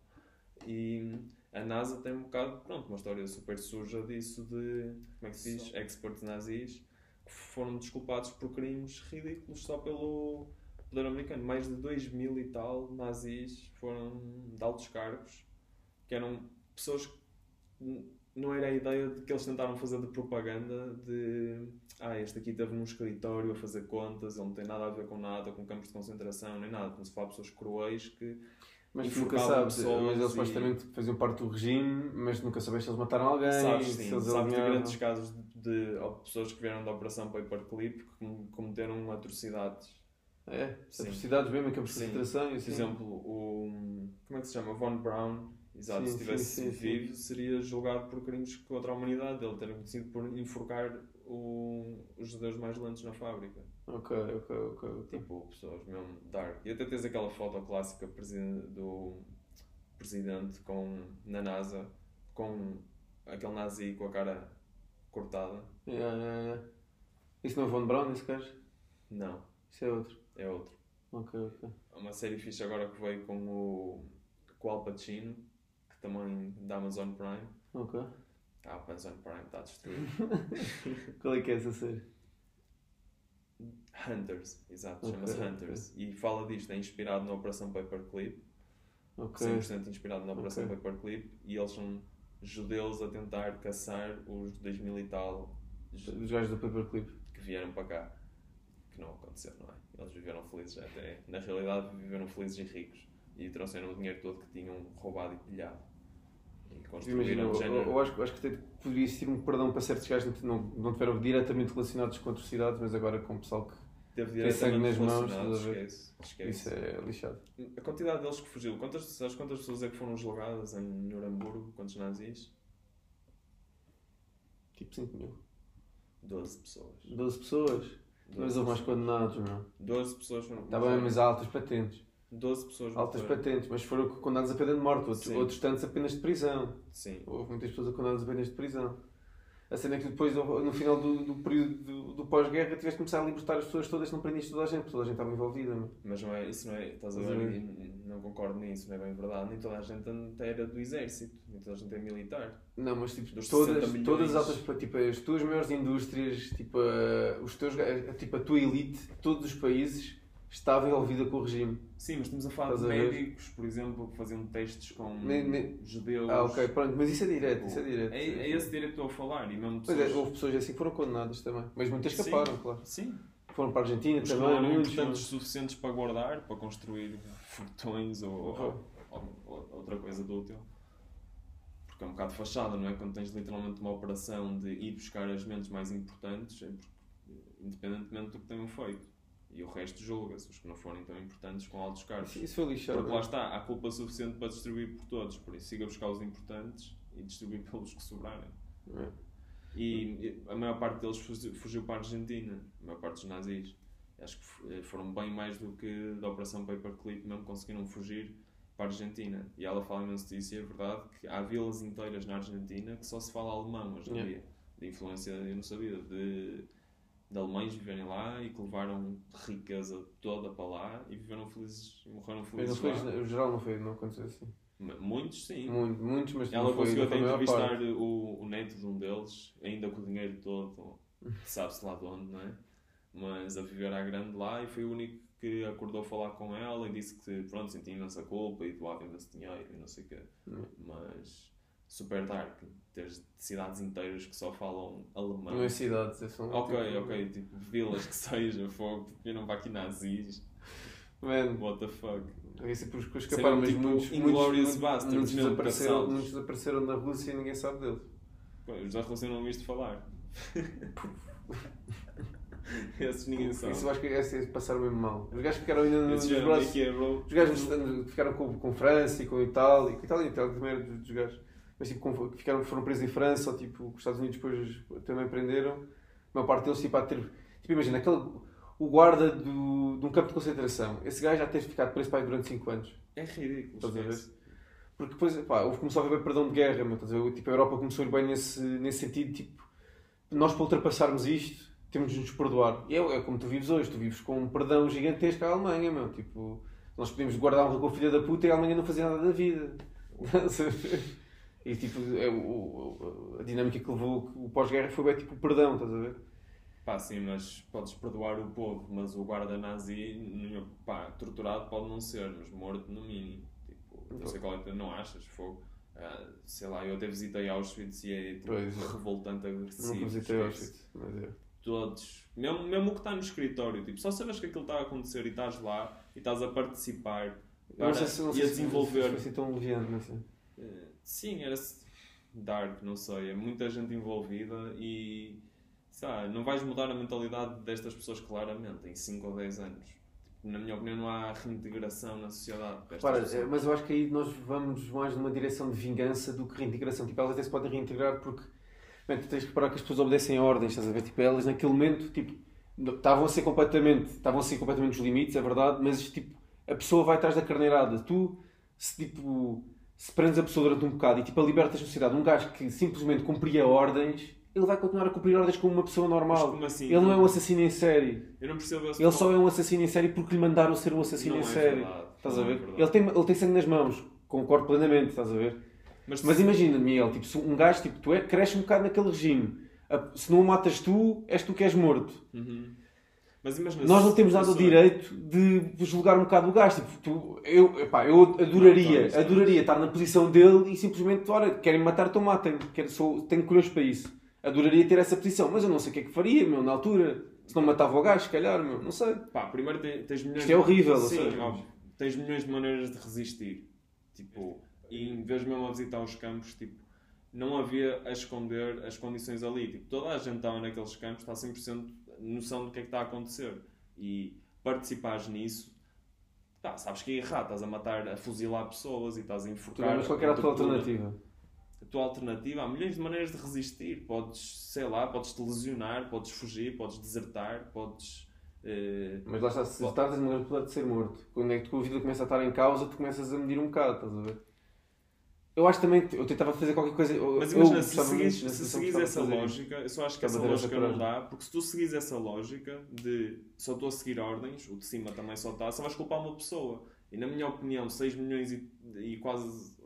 E a NASA tem um bocado, pronto, uma história super suja disso de, como é que se diz, experts nazis que foram desculpados por crimes ridículos só pelo poder americano. Mais de 2 mil e tal nazis foram de altos cargos, que eram pessoas que não era a ideia de que eles tentaram fazer de propaganda de ah, este aqui teve num escritório a fazer contas, ele não tem nada a ver com nada, com campos de concentração, nem nada. Como se fala pessoas cruéis que Mas tu nunca sabes, mas eles e- supostamente faziam parte do regime, mas nunca sabes se eles mataram alguém, sabes, se sim, eles sabes de alinhavam. grandes casos de, de pessoas que vieram da Operação Paperclip que com- cometeram atrocidades. É, Sim. atrocidades mesmo campos de concentração e Por assim. exemplo, o. Como é que se chama? Von Braun. Exato, Sim, se estivesse vivo, seria julgado por crimes contra a humanidade. Ele ter conhecido por enforcar o- os judeus mais lentos na fábrica. Ok, ok, ok. Tipo, pessoas mesmo dark. E até tens aquela foto clássica do presidente com, na NASA com aquele nazi com a cara cortada. Yeah, yeah, yeah. Isso não é Von Braun, esse gajo? Não, Isso é outro. é outro. Ok, ok. Há uma série fixe agora que veio com o, com o Al Pacino, que também da Amazon Prime. Ok. Ah, a Amazon Prime está destruído. Qual é que é essa série? Hunters, exato, Ok, chama-se. Hunters. E fala disto, é inspirado na Operação Paperclip, Ok. 100% inspirado na Operação Ok. Paperclip, e eles são judeus a tentar caçar os 2000 e tal Os gajos do Paperclip. que vieram para cá. Que não aconteceu, não é? Eles viveram felizes até. Na realidade, viveram felizes e ricos. E trouxeram o dinheiro todo que tinham roubado e pilhado. Imagina, eu, eu, eu acho, acho que até poderia existir um perdão para certos gajos que não, não tiveram diretamente relacionados com atrocidades, mas agora com o pessoal que. Teve diretamente nas mãos, a esquece. esquece. Isso é lixado. A quantidade deles que fugiu, quantas, sabes quantas pessoas é que foram julgadas em Nuremberg? Quantos nazis? Tipo 5 mil. 12 pessoas. 12 pessoas. Mas houve mais condenados, meu. 12 pessoas foram. Está bem, mas há altas patentes. 12 pessoas Altas morreram. patentes, mas foram condenados a pena de morte. Outros, outros tantos apenas de prisão. Sim. Houve muitas pessoas condenadas apenas de prisão. A cena é que depois, no final do, do período do, do pós-guerra, tiveste de começar a libertar as pessoas todas, não prendiste toda a gente, porque toda a gente estava envolvida. meu. Mas não é, isso não é, estás a ver, não concordo nisso, não é bem verdade. Nem toda a gente era do exército, nem toda a gente é militar. Não, mas tipo, Dos todas, 60 milhões. todas as altas, tipo, as tuas maiores indústrias, tipo, os teus, tipo, a tua elite, todos os países, estava envolvida com o regime. Sim, mas estamos a falar Estás de a médicos, por exemplo, faziam testes com Ne- ne- judeus. Ah, ok, pronto, mas isso é direto, isso é direto. É, é esse direito que estou a falar. E mesmo Pois pessoas... é, houve pessoas assim que foram condenadas também, mas muitas escaparam, claro. Sim. Foram para a Argentina que também, não eram muitos. importantes suficientes para guardar, para construir fortões ou, ou- ou outra coisa de útil. Porque é um bocado fachada, não é? Quando tens literalmente uma operação de ir buscar as mentes mais importantes, é porque, independentemente do que tenham feito. E o resto julga-se, os que não forem tão importantes com altos cargos. Isso foi lixado. Porque lá está, há culpa suficiente para distribuir por todos, por isso siga buscar os importantes e distribuir pelos que sobrarem. É. E a maior parte deles fugiu, para a Argentina, a maior parte dos nazis. Acho que foram bem mais do que da Operação Paperclip, mesmo conseguiram fugir para a Argentina. E ela fala imenso disso, e é verdade que há vilas inteiras na Argentina que só se fala alemão hoje em Yeah. dia. De influência, eu não sabia, de, de alemães viverem lá e que levaram riqueza toda para lá e viveram felizes, e morreram felizes foi, o geral não foi, não aconteceu assim. Muitos, sim. Muito, muitos, mas Ela conseguiu até entrevistar o, o neto de um deles, ainda com o dinheiro todo, sabe-se lá de onde, não é? Mas a viver à grande lá e foi o único que acordou a falar com ela e disse que, pronto, sentia imensa culpa e doava imenso dinheiro e não sei o quê. Hum. Mas super dark, teres cidades inteiras que só falam alemão. Não é cidades, é só. Ok, tipo, ok, tipo vilas que seja, fogo, viram para aqui nazis, Man, what the fuck. havia sempre os que escaparam, mas tipo muitos, muitos, Basterds, muitos, desapareceram, muitos desapareceram na Rússia e ninguém sabe deles. Pô, os da Rússia não ouviste falar. Esses ninguém sabe. Isso eu acho que esse passaram mesmo mal. Os gajos ficaram ainda nos Esses braços. Os gajos ficaram com, com França e com Itália. Com Itália, Itália também era dos gajos. Mas tipo, ficaram, foram presos em França ou tipo, os Estados Unidos depois também prenderam. A maior parte deles tipo, de ter. Tipo, imagina, aquele, o guarda do, de um campo de concentração. Esse gajo já teve ficado preso para durante 5 anos. É ridículo. Estás a ver? Porque depois, pá, houve, começou a haver perdão de guerra, estás a ver? Tipo, a Europa começou a bem nesse, nesse sentido, tipo, nós para ultrapassarmos isto, temos de nos perdoar. E é, é como tu vives hoje, tu vives com um perdão gigantesco à Alemanha, meu, tipo, nós podíamos guardar um a filha da puta e a Alemanha não fazia nada da vida. A e tipo, é, o, a dinâmica que levou o pós-guerra foi bem tipo o perdão, estás a ver? Pá, sim, mas podes perdoar o povo, mas o guarda nazi, pá, torturado pode não ser, mas morto no mínimo. Tipo, não sei qual é, não achas? Fogo. Ah, sei lá, eu até visitei Auschwitz e é tipo, revoltante agressivo. Nunca visitei. Auschwitz, mas é. todos, mesmo, mesmo o que está no escritório, tipo, só sabes que aquilo está a acontecer e estás lá e estás a participar Eu para, não sei se não e sei a se- desenvolver. se foi assim tão leviano, não sei. Eh, Sim, era dark, não sei, é muita gente envolvida e sabe, não vais mudar a mentalidade destas pessoas claramente em 5 ou 10 anos. Tipo, na minha opinião, não há reintegração na sociedade. pessoas. eh, mas eu acho que aí nós vamos mais numa direção de vingança do que reintegração. Tipo, elas até se podem reintegrar porque bem, tu tens que reparar que as pessoas obedecem a ordens, estás a ver? Tipo, elas naquele momento tipo, estavam a ser completamente, estavam a ser completamente os limites, é verdade, mas tipo, a pessoa vai atrás da carneirada. Tu, se tipo, se prendes a pessoa durante um bocado e tipo, a libertas da sociedade, um gajo que simplesmente cumpria ordens, ele vai continuar a cumprir ordens como uma pessoa Mas normal. como assim? Ele não é um assassino em série. Eu não percebo Ele só é um assassino em série porque lhe mandaram ser um assassino Não em é série. verdade. Estás Não a é ver? verdade. ele, tem, ele tem sangue nas mãos. Concordo plenamente, estás a ver? Mas, Mas imagina, Miguel, tipo, se um gajo, tipo, tu é, cresce um bocado naquele regime. Se não o matas tu, és tu que és morto. Uhum. Mas imagina, Nós não temos dado o direito de julgar um bocado o gajo. Tipo, tu, eu, epá, eu adoraria, tá, adoraria estar na posição dele e simplesmente, olha, querem me matar, então matem. Quero, sou, tenho colhões para isso. Adoraria ter essa posição, mas eu não sei o que é que faria, meu, na altura. Se não matava o gajo, se calhar, meu, não sei. Pá, primeiro te- tens milhões Isto é horrível, Sim, ou seja, óbvio. Tens milhões de maneiras de resistir. Tipo, e em vez mesmo a visitar os campos, tipo, não havia a esconder as condições ali. Tipo, toda a gente estava naqueles campos, está 100% noção do que é que está a acontecer. E participares nisso, pá, sabes que é errado. Estás a matar, a fuzilar pessoas e estás a enforcar. mas qual era a tua alternativa? a tua alternativa, há milhões de maneiras de resistir. Podes, sei lá, podes te lesionar, podes fugir, podes desertar, podes. eh, Mas lá está, se estás uma grande de ser morto. Quando é que tu, a vida começa a estar em causa, tu começas a medir um bocado, estás a ver? Eu acho também, eu tentava fazer qualquer coisa. Eu, Mas eu imagina, se muito, seguires, na se seguires gostava essa lógica, eu só acho que essa lógica não dá, porque se tu seguires essa lógica de só estou a seguir ordens, o de cima também só está, só vais culpar uma pessoa. E na minha opinião, 6 milhões e, e quase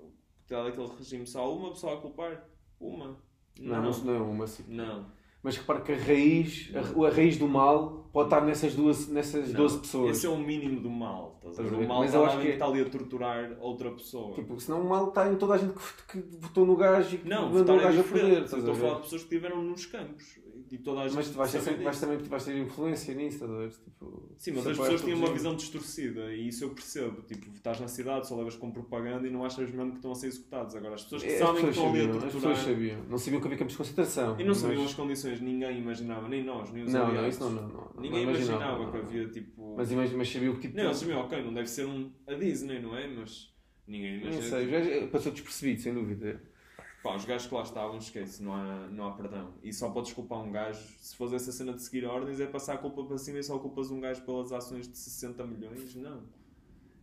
aquele regime, só uma pessoa a culpar? Uma. Não, não, não é uma assim. Não. Mas repara que a raiz, a, a raiz do mal pode estar nessas, duas, nessas Não. 12 pessoas. Esse é o mínimo do mal. Estás a ver? O mal Mas está que que está ali a torturar outra pessoa. Tipo, senão o mal está em toda a gente que, que votou no gajo e que não, mandou o é gajo a poder. Estás Estou a falar de pessoas que estiveram nos campos. E toda a gente Mas tu vais sempre, disso. também, vais ter influência nisso, estás a ver? Tipo, Sim, mas as pessoas tinham uma visão distorcida e isso eu percebo. Tipo, estás na cidade, só levas com propaganda e não achas mesmo que estão a ser executados. Agora, as pessoas que É, sabem que pessoas estão ali a sabiam, as torturar. pessoas sabiam. Não sabiam que havia campos de concentração. E não sabiam mas- as condições, ninguém imaginava, nem nós, nem os Não, não, aliados. isso não, não, não. Ninguém não imaginava não, que não. havia tipo. Mas, mas sabia o que tipo. Não, eles sabiam, ok, não deve ser um a Disney, não é? Mas ninguém não imagina. sei, já passou despercebido, sem dúvida. Pá, os gajos que lá estavam, esquece, não há, não há perdão. E só podes culpar um gajo, se fores essa cena de seguir ordens, é passar a culpa para cima e só culpas um gajo pelas ações de 60 milhões? Não.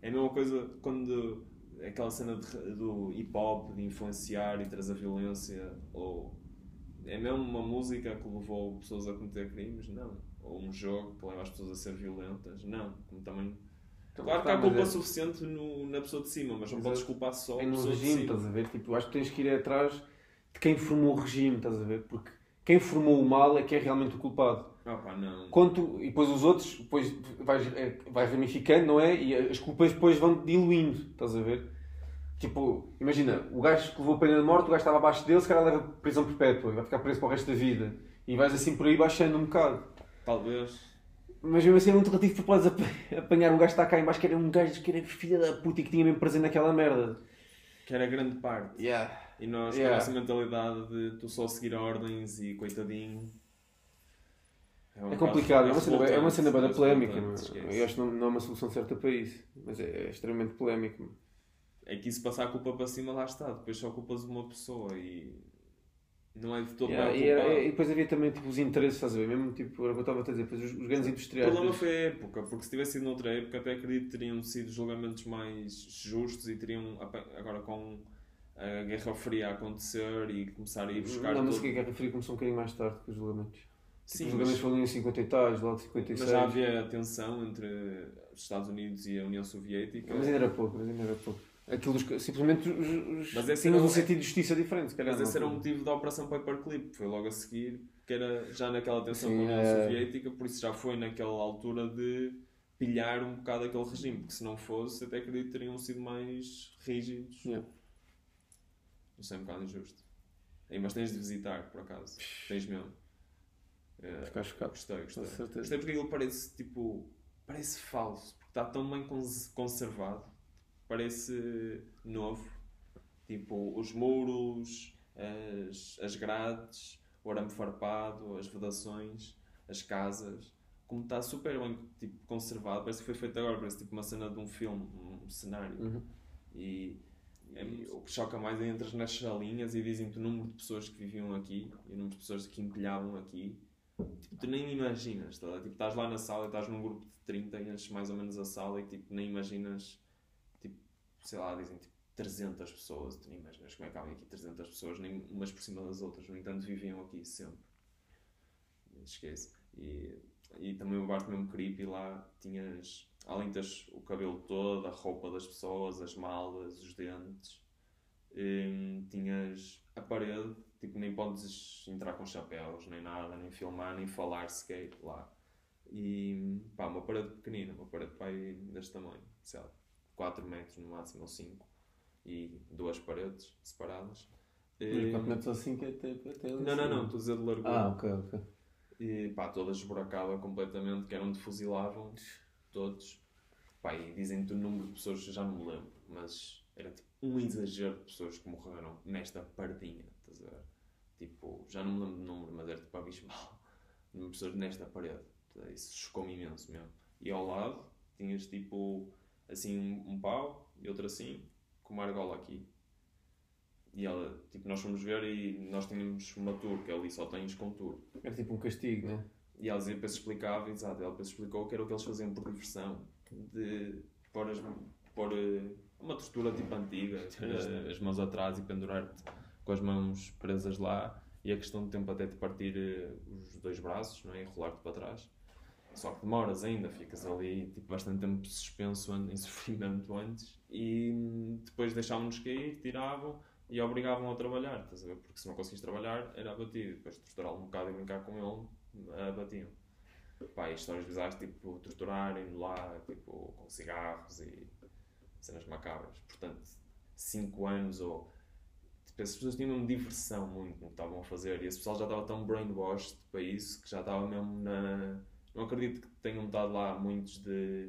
É a mesma coisa quando aquela cena de- do hip hop, de influenciar e trazer violência, ou é mesmo uma música que levou pessoas a cometer crimes? Não. Ou um jogo que leva as pessoas a ser violentas? Não. Como também. Claro que há Então, Mas culpa é- suficiente no- na pessoa de cima, mas não Mas podes culpar só a É no pessoa de regime, cima. estás a ver? Tipo, acho que tens que ir atrás de quem formou o regime, estás a ver? Porque quem formou o mal é que é realmente o culpado. Ah pá, não. Quando tu- e depois os outros, depois vais, é, vai ramificando, não é? E as culpas depois vão diluindo, estás a ver? Tipo, imagina, o gajo que levou a pena de morte, o gajo estava abaixo dele, se calhar leva prisão perpétua e vai ficar preso para o resto da vida. E vais assim por aí baixando um bocado. Talvez. Mas mesmo assim é muito relativo porque podes ap- apanhar um gajo que está cá em baixo que era um gajo que era filha da puta e que tinha mesmo presente naquela merda. Que era grande parte. Yeah. E nós Yeah. com essa mentalidade de tu só seguir ordens e coitadinho. um É complicado, é uma cena, é uma cena bem revoltante, polémica. Eu acho que não, não é uma solução certa para isso. Mas é, é extremamente polémico. É que isso passar a culpa para cima lá está. Depois só culpas uma pessoa e não é de todo Yeah, bem e, e depois havia também tipo, os interesses, estás a ver? Mesmo tipo, era o que eu estava a dizer, depois os, os grandes O industriais. problema das- foi a época, porque se tivesse sido noutra época, até acredito que teriam sido julgamentos mais justos e teriam, agora com a Guerra Fria a acontecer e começar a ir buscar. Não, mas todo- que a Guerra Fria começou um bocadinho mais tarde que os julgamentos. Sim, os mas- julgamentos foram em 50 e tais, logo 56. Mas já havia tensão entre os Estados Unidos e a União Soviética. Mas ainda era pouco, mas ainda era pouco. Aquilo, simplesmente os, Mas tinham um sentido de justiça diferente, se calhar. Mas esse não era o foi? motivo da Operação Paperclip, foi logo a seguir, que era já naquela tensão Sim, com a União é. Soviética, por isso já foi naquela altura de pilhar um bocado aquele regime, porque se não fosse, até acredito que teriam sido mais rígidos. Yeah. Isso é um bocado injusto. Ei, mas tens de visitar, por acaso. Tens mesmo. É, Ficar chocado. gostei, gostei. Gostei porque aquilo parece tipo. Parece falso, porque está tão bem cons- conservado. Parece novo. Tipo, os muros, as, as grades, o arame farpado, as vedações, as casas. Como está super bem tipo, conservado, parece que foi feito agora, parece tipo uma cena de um filme, um cenário. Uhum. E, e o que choca mais é entras nas salinhas e dizem-te o número de pessoas que viviam aqui e o número de pessoas que empilhavam aqui. Tipo, tu nem imaginas, tá? tipo, estás lá na sala e estás num grupo de 30 e enches mais ou menos a sala e tipo, nem imaginas, sei lá, dizem tipo 300 pessoas, tu nem imaginas como é que cabem aqui 300 pessoas, nem umas por cima das outras, no entanto viviam aqui sempre. Esquece. E, e também o barco mesmo creepy lá tinhas, além teres o cabelo todo, a roupa das pessoas, as malas, os dentes, hum, tinhas a parede, tipo, nem podes entrar com chapéus, nem nada, nem filmar, nem falar sequer lá. E pá, uma parede pequenina, uma parede pá, aí deste tamanho, sei lá, 4 metros no máximo ou 5, e duas paredes separadas. Hum, quatro metros assim que até, até ali não, não, não, estou a dizer de largura Ah, ok, ok. e pá, toda esburacada completamente, que era onde fuzilavam todos. Pá, e dizem-te o número de pessoas, já não me lembro, mas era tipo um exagero de pessoas que morreram nesta paredinha, estás a ver? Tipo, já não me lembro do número, mas era tipo abismal. Número de pessoas nesta parede. Isso chocou-me imenso mesmo. E ao lado tinhas tipo assim um, um pau e outro assim, com uma argola aqui. E ela, tipo, nós fomos ver e nós tínhamos uma tour, que ali só tens com tour. Era tipo um castigo, né? E ela depois explicava, exato, ela depois explicou que era o que eles faziam por diversão, de pôr, as, pôr eh, uma tortura tipo antiga, as, as mãos atrás e pendurar-te com as mãos presas lá, e a questão de tempo até te partir eh, os dois braços, não é? E rolar-te para trás. Só que demoras ainda, ficas ali tipo, bastante tempo suspenso em sofrimento antes, e hum, depois deixavam-nos cair, tiravam e obrigavam a trabalhar, estás a ver? Porque se não conseguis trabalhar, era abatido. Depois de torturá-lo um bocado e brincar com ele, abatiam. Pá, e histórias bizarras, tipo, torturarem-no lá, tipo, com cigarros e cenas macabras. Portanto, 5 anos ou. Tipo, as pessoas tinham mesmo diversão muito no que estavam a fazer e esse pessoal já estava tão brainwashed para isso que já estava mesmo na. Não acredito que tenham estado lá muitos de,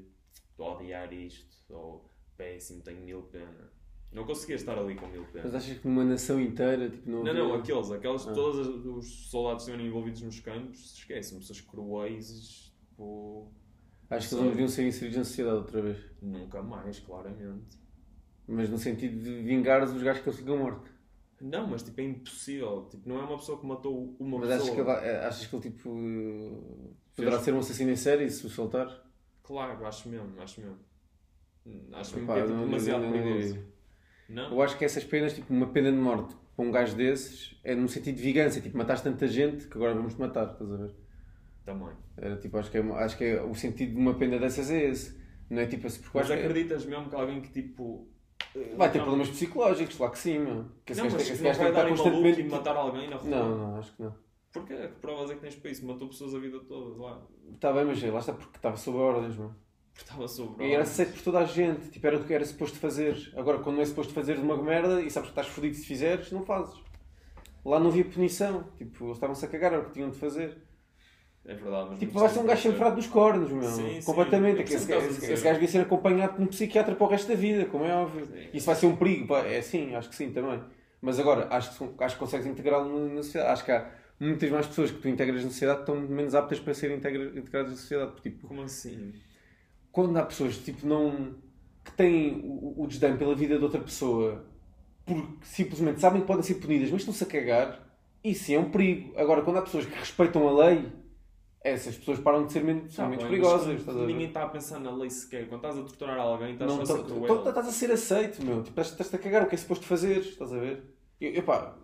de odiar isto ou péssimo, tenho mil pena. Não conseguia estar ali com mil pena. Mas achas que numa nação inteira, tipo, não Não, havia- não, aqueles, aqueles, Ah. todos os soldados que estiveram envolvidos nos campos, esquecem, pessoas cruéis, tipo, Acho que eles não deviam ser inseridos na sociedade outra vez. nunca mais, claramente. Mas no sentido de vingar os gajos que eles ficam mortos. Não, mas tipo, é impossível, tipo, não é uma pessoa que matou uma Mas pessoa. achas que, ele, eh, achas que ele, tipo, poderá ser um assassino em série se o soltar? Claro, acho mesmo, acho mesmo. Acho mesmo que é tipo, não- demasiado não- perigoso. Não? Eu acho que essas penas, tipo, uma pena de morte para um gajo desses, é num sentido de vingança. Tipo, mataste tanta gente que agora vamos te matar, estás a ver? Também. Era, tipo, acho que, é, acho que é, o sentido de uma pena dessas é esse. Não é tipo assim, porque Mas que acreditas mesmo que alguém que tipo. vai ter não, problemas psicológicos, claro que sim, meu. Que Não, mas não vai dar maluco e matar alguém na rua. Não, não, acho que não. Porquê? Que provas é que tens para isso? Matou pessoas a vida toda lá. Está bem, mas lá está porque estava sob ordens, meu. Porque estava sobre E era aceito por toda a gente, tipo, era o que era suposto fazer. Agora, quando não é suposto fazer uma merda e sabes que estás fodido se fizeres, não fazes. Lá não havia punição, tipo, eles estavam-se a cagar, era o que tinham de fazer. É verdade, mas Tipo, vai ser um gajo precisa chanfrado dos cornos, meu. Sim, sim. Completamente. É É esse, esse- de esse ser. gajo devia ser acompanhado por um psiquiatra para o resto da vida, como é óbvio. Sim. Isso vai ser um perigo, pá. é sim, acho que sim também. Mas agora, acho que, acho que consegues integrá-lo na sociedade. Acho que há muitas mais pessoas que tu integras na sociedade estão menos aptas para serem integra- integradas na sociedade. Tipo, Como assim? quando há pessoas tipo, não, que têm o, o desdém pela vida de outra pessoa porque simplesmente sabem que podem ser punidas, mas estão-se a cagar, isso sim é um perigo. Agora, quando há pessoas que respeitam a lei, essas pessoas param de ser menos, Tá menos bem, perigosas. estás ninguém está a pensar na lei sequer. Quando estás a torturar alguém, estás Não, a ser cruel. estás a ser aceito, meu. Tipo, estás- estás-te a cagar o que é suposto fazer, estás a ver? E, epá,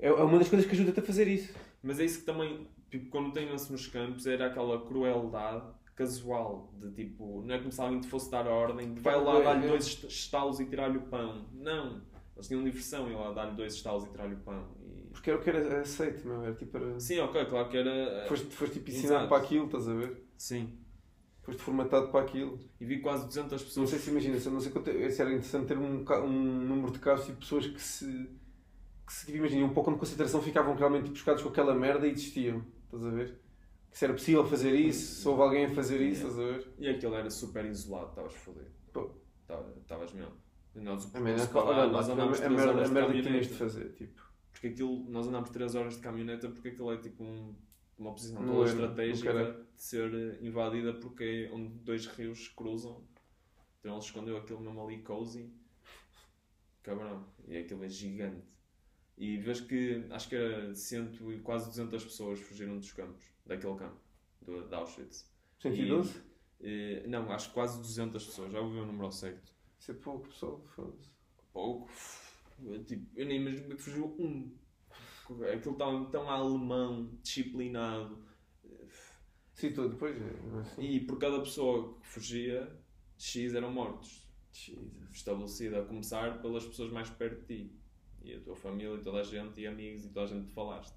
é é uma das coisas que ajuda-te a fazer isso. Mas é isso que também, tipo, quando tem-se nos campos, era aquela crueldade casual, de tipo, não é como se alguém te fosse dar a ordem, de vai lá É, dar-lhe é. dois est- estalos e tirar-lhe o pão. Não. Eles tinham diversão, ir lá dar-lhe dois estalos e tirar-lhe o pão. E... Porque era o que era aceito, meu. Era tipo. Era... Sim, ok, claro que era... Foste, foste tipo Exato. ensinado para aquilo, estás a ver? Sim. Foste formatado para aquilo. E vi quase 200 Não pessoas... sei se imagina, se, não sei quanto, se era interessante ter um, um número de casos e pessoas que se, que se imagina, um pouco de concentração ficavam realmente buscados com aquela merda e desistiam. Estás a ver? Que se era possível fazer isso, se houve alguém a fazer isso, estás a ver? E aquilo era super isolado, estavas fodido. Estavas mesmo. Nós, A merda, falar, nós a, andámos a, 3 merda, horas a de merda que tinhas de fazer, tipo. Porque aquilo, nós andámos 3 horas de caminhoneta porque aquilo é tipo um- uma posição toda estratégica de ser invadida porque é onde dois rios cruzam. Então ele escondeu aquilo mesmo ali cozy. Cabrão. E aquilo é gigante. E vês que acho que era cento e quase 200 pessoas fugiram dos campos, daquele campo, do, de Auschwitz. 112? Eh, não, acho que quase 200 pessoas, já ouvi o número ao certo. Isso é pouco, pessoal. Foda-se. Pouco. Eu, tipo, eu nem imagino é que fugiu um. Aquilo tão, tão alemão, disciplinado. Sim, tu depois é assim. E por cada pessoa que fugia, X eram mortos. Jesus. Estabelecido a começar pelas pessoas mais perto de ti. E a tua família, e toda a gente, e amigos, e toda a gente que falaste.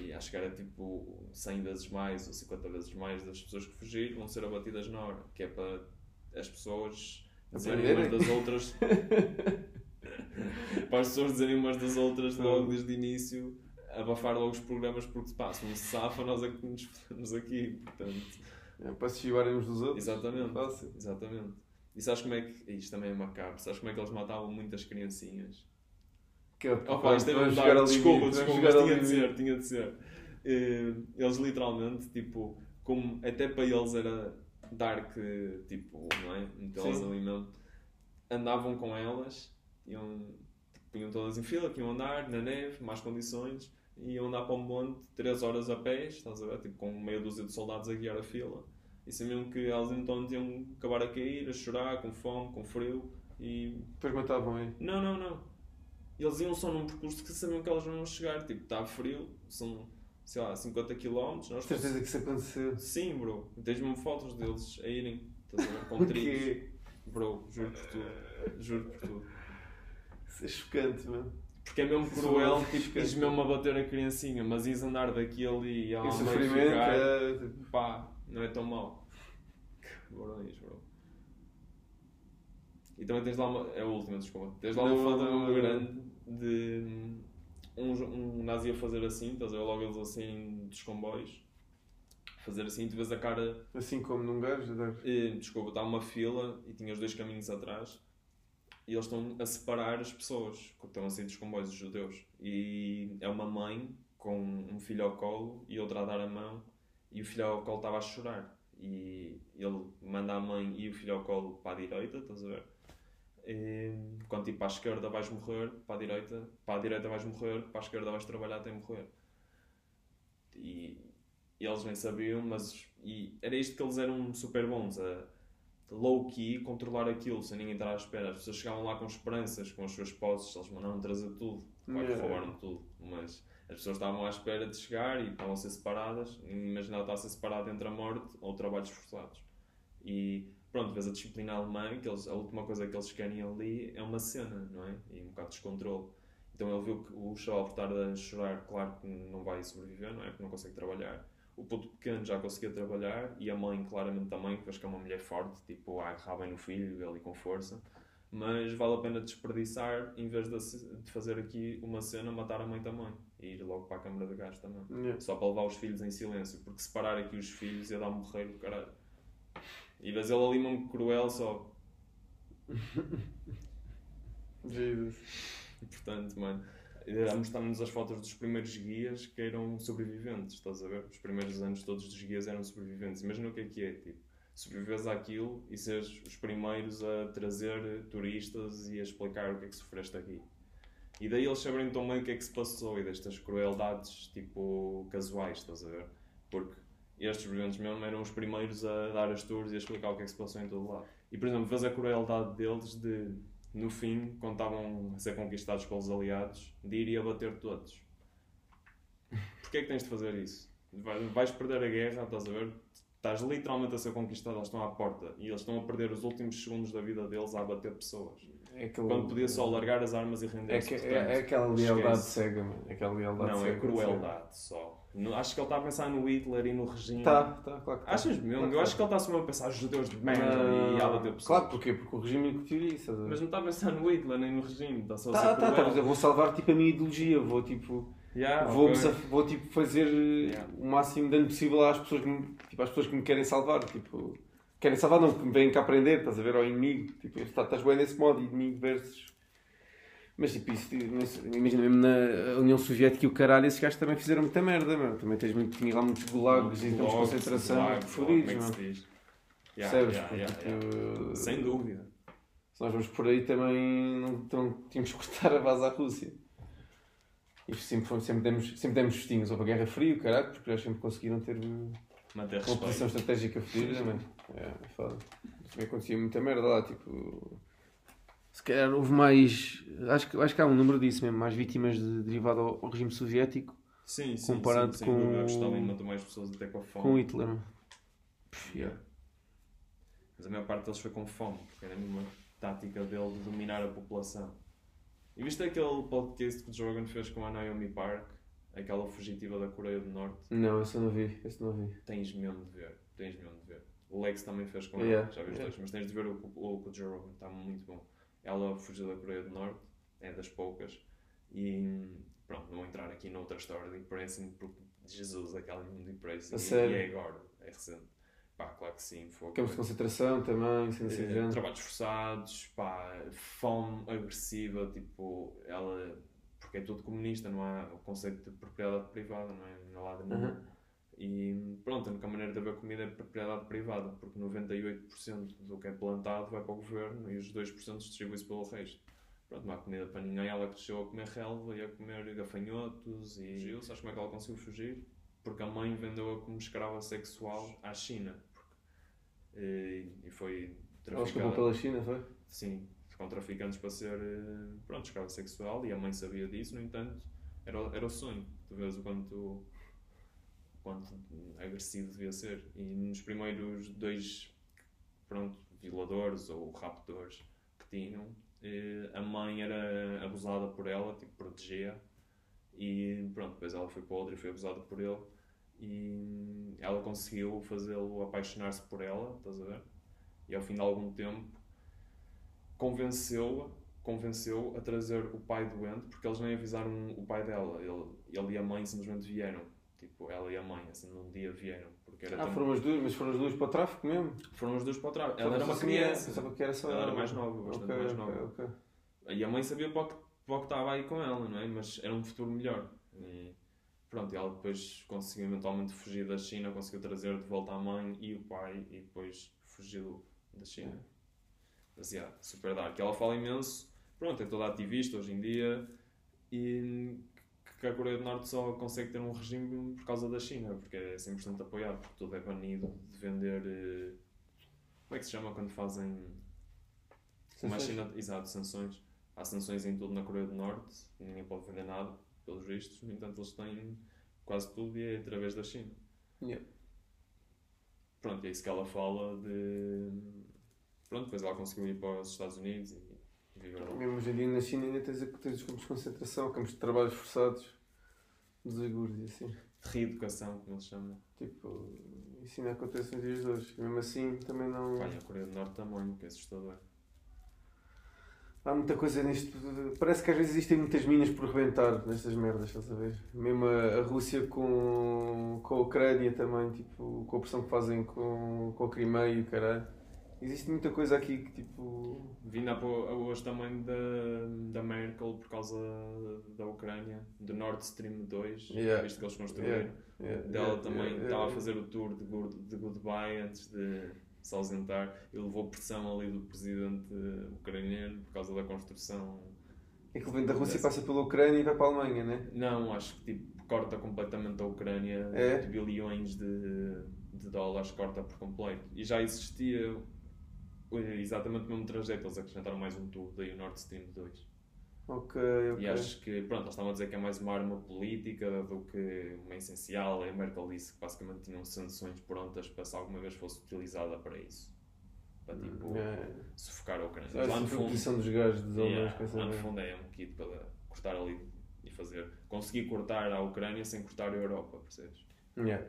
E acho que era tipo 100 vezes mais ou 50 vezes mais das pessoas que fugiram vão ser abatidas na hora. Que é para as pessoas dizerem umas das outras. para as pessoas dizerem umas das outras logo desde o início, abafar logo os programas, porque não se safa, nós é que nos fodemos aqui. Portanto, É, para se chivarem uns dos outros. exatamente. Fácil. Exatamente. E sabes como é que. Isto também é macabro. Sabes como é que eles matavam muitas criancinhas? Que é, Opa, isto é ao Desculpa, desculpa, mas tinha de ser, tinha de ser. Eh, Eles literalmente, tipo, como até para eles era dark, tipo, não é? Metê-las Sim. ali mesmo. Andavam com elas, iam, tipo, punham todas em fila, que iam andar na neve, más condições, e iam andar para um monte 3 horas a pé, estás a ver? Tipo, com meia dúzia de soldados a guiar a fila. E sabiam que elas então iam acabar a cair, a chorar, com fome, com frio, e Depois matavam aí. não, não, não. Eles iam só num percurso que sabiam que elas não iam chegar. Tipo, está frio, são, sei lá, 50 km. Nós certeza que isso aconteceu. Sim, bro. Tens mesmo fotos deles a irem. Estás a ver? Com trilhos. Bro, juro por tudo. Juro por tudo. Isso é chocante, mano. Porque é mesmo Isso cruel, é tipo, ires mesmo a bater a criancinha, mas ires andar daqui ali e ela sofrimento, ficar, é... pá, não é tão mau. Que Borões, bro. E também tens lá uma. É a última, desculpa. Tens lá uma foto não. grande de um, um nazi a fazer assim, estás a ver logo eles assim dos comboios. Fazer assim, tu vês a cara Assim como num gajo, eh, desculpa, está uma fila e tinha os dois caminhos atrás e eles estão a separar as pessoas que estão a sair dos comboios, os judeus. E é uma mãe com um filho ao colo e outra a dar a mão e o filho ao colo estava a chorar. E ele manda a mãe e o filho ao colo para a direita, estás a ver? E, quando tipo para a esquerda vais morrer, para a direita, para a direita vais morrer, para a esquerda vais trabalhar até morrer. E, e eles nem sabiam, mas e era isto que eles eram super bons, a low-key controlar aquilo, sem ninguém estar à espera. As pessoas chegavam lá com esperanças, com as suas posses, eles mandaram trazer tudo. Claro que roubaram tudo, mas as pessoas estavam à espera de chegar e estavam a ser separadas. E imaginava estar a ser separado entre a morte ou trabalhos forçados. E pronto, vês a disciplina alemã, que eles, a última coisa que eles querem ali é uma cena, não é? E um bocado de descontrole. Então ele viu que o chaval por estar a chorar, claro que não vai sobreviver, não é? Porque não consegue trabalhar. O puto pequeno já conseguia trabalhar e a mãe, claramente, também, porque acho que é uma mulher forte, tipo, a agarrar bem no filho, ali com força. Mas vale a pena desperdiçar, em vez de, de fazer aqui uma cena, matar a mãe também. E ir logo para a câmara de gás também. Yeah. Só para levar os filhos em silêncio, porque separar aqui os filhos ia dar um morreiro do caralho. E vês ele ali mesmo cruel só. Jesus. Portanto, mano, a mostrar-nos as fotos dos primeiros guias que eram sobreviventes, estás a ver? Os primeiros anos todos dos guias eram sobreviventes. Imagina o que é que é, tipo, sobrevives àquilo e seres os primeiros a trazer turistas e a explicar o que é que sofreste aqui. E daí eles saberem tão bem o que é que se passou e destas crueldades, tipo, casuais, estás a ver? Porque estes sobreviventes mesmo eram os primeiros a dar as tours e a explicar o que é que se passou em todo lado. E, por exemplo, vês a crueldade deles de, no fim, quando estavam a ser conquistados pelos aliados, de ir e abater todos. Porquê é que tens de fazer isso? Vai- Vais perder a guerra, estás a ver? Estás literalmente a ser conquistado, eles estão à porta e eles estão a perder os últimos segundos da vida deles a abater pessoas. É aquele... Quando podia só largar as armas e É, render-se. que, é, portanto, é aquela lealdade cega, mano. É aquela lealdade Não, cega. é crueldade só. No- Acho que ele está a pensar no Hitler e no regime. Tá, tá, claro que tá. Achas mesmo? Claro Eu acho tá. que ele mesmo a pensar judeus de merda e a abater pessoas. Claro, porquê? Porque o regime incutiu isso. Mas não está a pensar no Hitler nem no regime, está só a Tá, tá, tá, vou salvar tipo a minha ideologia, vou tipo, Yeah, vou, ok. vou tipo fazer eh, Yeah. o máximo de dano possível às pessoas que me, tipo, às pessoas que me querem salvar, tipo, querem salvar não, que me vêm cá aprender, estás a ver, ao inimigo, tipo, está- estás bem nesse modo, inimigo versus mas tipo, isso, imagina mesmo na União Soviética e o caralho, esses gajos também fizeram muita merda, meu. também tens muito, tinha lá muitos gulags e campos de concentração fodidos, como é? Yeah, Percebes? yeah, yeah, Porque, Sem dúvida. Se nós vamos por aí também não, não tínhamos que cortar a base à Rússia. E sempre, sempre, demos, sempre demos festinhos. Houve a Guerra Fria, caralho, porque eles sempre conseguiram ter uma Manter posição respeito. estratégica fodida também. É foda. Também acontecia muita merda lá, tipo. Se calhar houve mais. Acho que, acho que há um número disso mesmo, mais vítimas de, derivado ao, ao regime soviético Sim, sim, comparado sim, com- dúvida. que Stalin matou mais pessoas até com a fome. com Hitler. Pff, yeah. Mas a maior parte deles foi com fome, porque era uma tática dele de dominar a população. E viste aquele podcast que o Joe Rogan fez com a Naomi Park, aquela fugitiva da Coreia do Norte? Não, esse eu não vi. Esse não vi. Tens mesmo de ver, tens mesmo de ver. O Lex também fez com Yeah, ela, já viste yeah. dois, mas tens de ver o, o, o Joe Rogan, está muito bom. Ela fugiu da Coreia do Norte, é das poucas, e pronto, não vou entrar aqui noutra história de depressing, porque Jesus, aquela de depressing, A e, é agora, é recente. Pá, claro que sim, foi. Campos de concentração também, sendo assim, género. trabalhos forçados, pá, fome agressiva, tipo, ela. Porque é tudo comunista, não há o conceito de propriedade privada, não é? Não há lado nenhum. Uhum. E pronto, a única maneira de haver comida é propriedade privada, porque 98% do que é plantado vai para o governo e os 2% distribui-se pelo resto. pronto, não há comida para ninguém. Ela cresceu a comer relva e a comer gafanhotos e fugiu. Sabes como é que ela conseguiu fugir? Porque a mãe vendeu-a como escrava sexual à China. E, e foi Ela escapou pela China, foi? Sim, com traficantes para ser, eh, pronto, escrava sexual e a mãe sabia disso, no entanto, era, era o sonho. Tu vês o quanto, quanto agressivo devia ser. E nos primeiros dois, pronto, violadores ou raptores que tinham, eh, a mãe era abusada por ela, tipo, protegia. E pronto, depois ela foi outro e foi abusada por ele. E ela conseguiu fazê-lo apaixonar-se por ela, estás a ver? E ao fim de algum tempo convenceu-a convenceu a trazer o pai doente porque eles nem avisaram o pai dela. Ele, ele e a mãe simplesmente vieram. Tipo, ela e a mãe, assim, num dia vieram. Porque era ah, tão... foram as duas, mas foram as duas para o tráfico mesmo? Foram as duas para o tráfico. Ela era uma criança. Sabia que era só ela era mais nova, bastante okay, mais nova. Okay, okay. E a mãe sabia para o, que, para o que estava aí com ela, não é? Mas era um futuro melhor. E pronto, ela depois conseguiu eventualmente fugir da China, conseguiu trazer de volta a mãe e o pai e depois fugiu da China. É. Mas, yeah, super dark. Ela fala imenso, pronto, é toda ativista hoje em dia e que a Coreia do Norte só consegue ter um regime por causa da China, porque é 100% apoiado, porque tudo é banido de vender. Eh, como é que se chama quando fazem. Como a China. Exato, sanções. Há sanções em tudo na Coreia do Norte, ninguém pode vender nada, pelos vistos, no entanto eles têm quase tudo e é através da China. Yeah. Pronto, é isso que ela fala de. Pronto, depois ela conseguiu ir para os Estados Unidos e mesmo hoje em dia na China ainda tens, tens os campos de concentração, campos de trabalhos forçados dos agudos e assim. Reeducação, como eles chamam. Tipo, isso ainda acontece nos dias de hoje. Mesmo assim também não. Olha, a Coreia do Norte também, que é assustador. Há muita coisa nisto. Parece que às vezes existem muitas minas por rebentar nestas merdas, estás a ver? Mesmo a, a Rússia com, com a Ucrânia também, tipo, com a pressão que fazem com, com a Crimeia e o caralho. Existe muita coisa aqui que tipo. Vindo hoje também da, da Merkel por causa da Ucrânia, do Nord Stream 2, yeah. visto que eles construíram. Yeah. Yeah. Dela também estava a fazer o tour de, good, de goodbye antes de se ausentar e levou pressão ali do presidente ucraniano por causa da construção. É que vem da Rússia, passa pela Ucrânia e vai para a Alemanha, né? Não, acho que tipo, corta completamente a Ucrânia, é? de bilhões de, de dólares, corta por completo. E já existia exatamente o mesmo trajeto, eles acrescentaram mais um tubo, daí o Nord Stream 2. Ok, ok. E acho que, pronto, eles estavam a dizer que é mais uma arma política do que uma essencial. A Merkel disse que basicamente tinham sanções prontas para se alguma vez fosse utilizada para isso. Para tipo, é. sufocar a Ucrânia. Mas lá no fundo. dos gajos dos yeah, lá no fundo é um kit para cortar ali e fazer. Conseguir cortar a Ucrânia sem cortar a Europa, percebes? Yeah.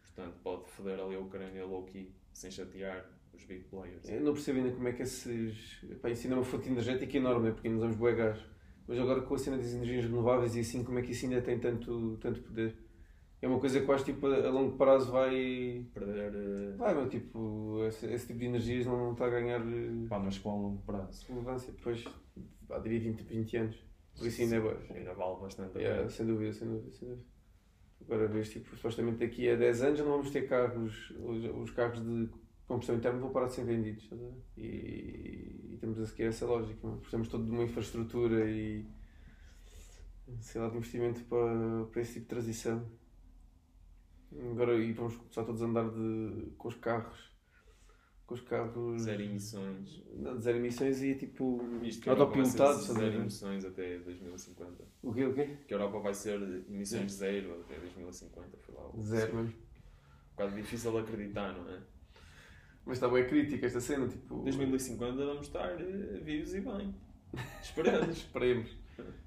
Portanto, pode foder ali a Ucrânia low-key, sem chatear os big players. Eu não percebo ainda como é que esses. Pá, isso ainda é uma fonte energética enorme, né? porque usamos bué gás. Mas agora com a cena das energias renováveis e assim, como é que isso ainda tem tanto, tanto poder? É uma coisa que eu acho tipo, a longo prazo vai. Perder. Uh... Vai, mas tipo, esse, esse, tipo de energias não está a ganhar. Eh, Pá, mas com a longo prazo. Relevância, depois, pá, diria 20, 20 anos. Por isso ainda é Ainda vale bastante yeah, Sem dúvida, sem dúvida, sem dúvida. Agora vês, tipo, supostamente daqui a 10 anos não vamos ter carros, os, os carros de combustão interna vão parar de ser vendidos. E, e, temos a seguir essa lógica. Precisamos todo de uma infraestrutura e sei lá, de investimento para, para esse tipo de transição. Agora e vamos começar todos a andar de, com os carros. Com os carros. Zero emissões. Não, zero emissões e tipo. autopilotados. Zero emissões até 2050. O quê? O quê? Que a Europa vai ser emissões zero até 2050. Foi lá, zero mesmo. Um bocado difícil de acreditar, não é? Mas está bem crítica esta cena, tipo... 2050 vamos estar uh, vivos e bem. Esperamos. Esperemos.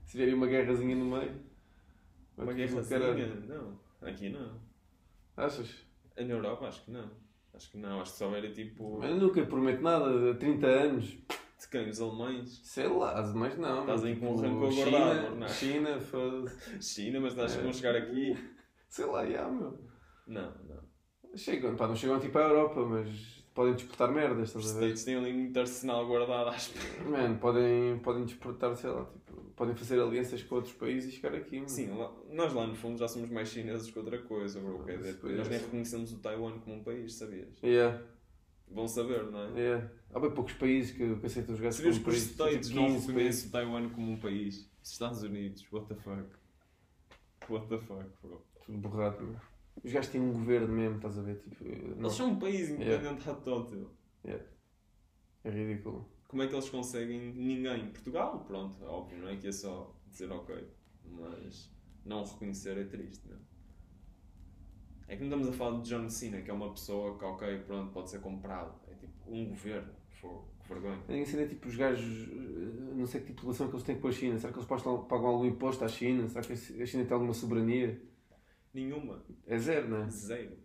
Se vier uma guerrazinha no meio... Uma guerrazinha? Não. Aqui não. Achas? Na Europa acho que não. Acho que não. Acho que só era tipo... Mas nunca prometo nada. Há 30 anos... De quem? Os alemães? Sei lá, os alemães não. Estás aí com um tipo, rancor guardado, não China, foda China, mas estás é. vão chegar aqui? Sei lá, já, meu. Não, não. Chegam, pá, não chegam tipo à Europa, mas podem disputar merdas, estás a ver? States têm ali muito arsenal guardado às Mano, podem, podem disputar, sei lá, tipo, podem fazer alianças com outros países e chegar aqui. Mano. Sim, lá, nós lá no fundo já somos mais chineses que outra coisa, bro. Ah, nós nem reconhecemos o Taiwan como um país, sabias? Yeah. vão saber, não é? É. Há bem poucos países que, que aceitam os gajos Se vês como que os. States Tipo não 15 reconhecem países. Taiwan como um país. Os Estados Unidos, what the fuck? What the fuck, bro? Tudo borrado. meu. Os gajos têm um governo mesmo, estás a ver? Tipo, não. Eles são um país independente à total. É ridículo. Como é que eles conseguem ninguém? Portugal, pronto, óbvio, não é que é só dizer ok. Mas não reconhecer é triste, não é? que não estamos a falar de John Cena, que é uma pessoa que, ok, pronto, pode ser comprado. É tipo um governo. Fogo, que vergonha. A cena é tipo os gajos, eh, não sei que tipo de relação que eles têm com a China. Será que eles pagam algum imposto à China? Será que a China tem alguma soberania? Nenhuma. É zero, não é? Zero.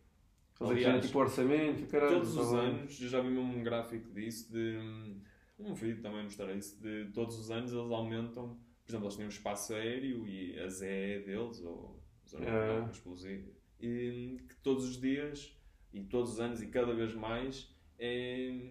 Eles é Aliás, tipo orçamento, caralho. todos os tá bem. anos, eu já vi mesmo um gráfico disso, de hum, um vídeo também mostrar isso, de todos os anos eles aumentam, por exemplo, eles têm um espaço aéreo e a ZE é deles, ou Zona É. Económica Exclusiva, e que todos os dias, e todos os anos, e cada vez mais, é,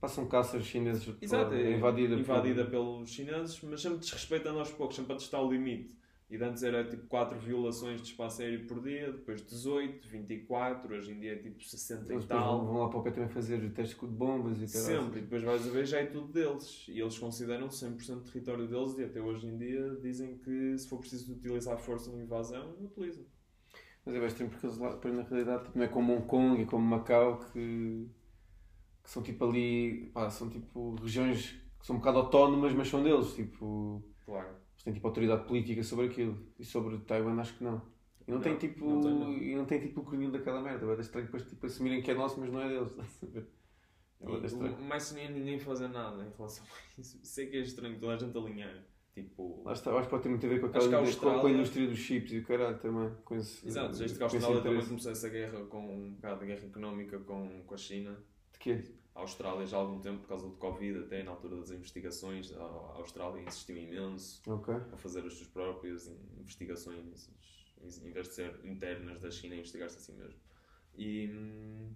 Passam caças chineses Exato, é invadida, invadida por- pelos chineses, mas sempre desrespeitando aos poucos, sempre a testar o limite. E de antes era tipo 4 violações de espaço aéreo por dia, depois 18, 24, hoje em dia é tipo 60 Eles e tal. vão lá para o pé também fazer testes de bombas e caralho. Sempre, e depois vais a ver, já é tudo deles. E eles consideram 100% território deles e até hoje em dia dizem que se for preciso utilizar força em invasão, utilizam. Mas é estranho porque eles lá, depois na realidade tipo, não é como Hong Kong e como Macau que, que são tipo ali, pá, são tipo regiões que são um bocado autónomas, mas são deles, tipo, Claro. Têm tipo autoridade política sobre aquilo. E sobre Taiwan acho que não. E não, Não, tem tipo, não tem, não. e não tem tipo o crânio daquela merda. É estranho depois tipo, assumirem que é nosso, mas não é deles. ver? É o mais nem ninguém fazer nada em relação a isso. Sei que é estranho toda a gente alinhar. Tipo, Lá está, acho que pode ter muito a ver com, aquela, que a com, a- Austrália- indústria dos chips e o caralho também. Com esse, Exato, desde que a Austrália também começou essa guerra com um bocado de guerra económica com, com a China. De quê? A Austrália já há algum tempo, por causa do Covid, até na altura das investigações, a a Austrália insistiu imenso Ok. a fazer as suas próprias investigações, em vez de ser internas da China, investigar-se assim mesmo. E hum,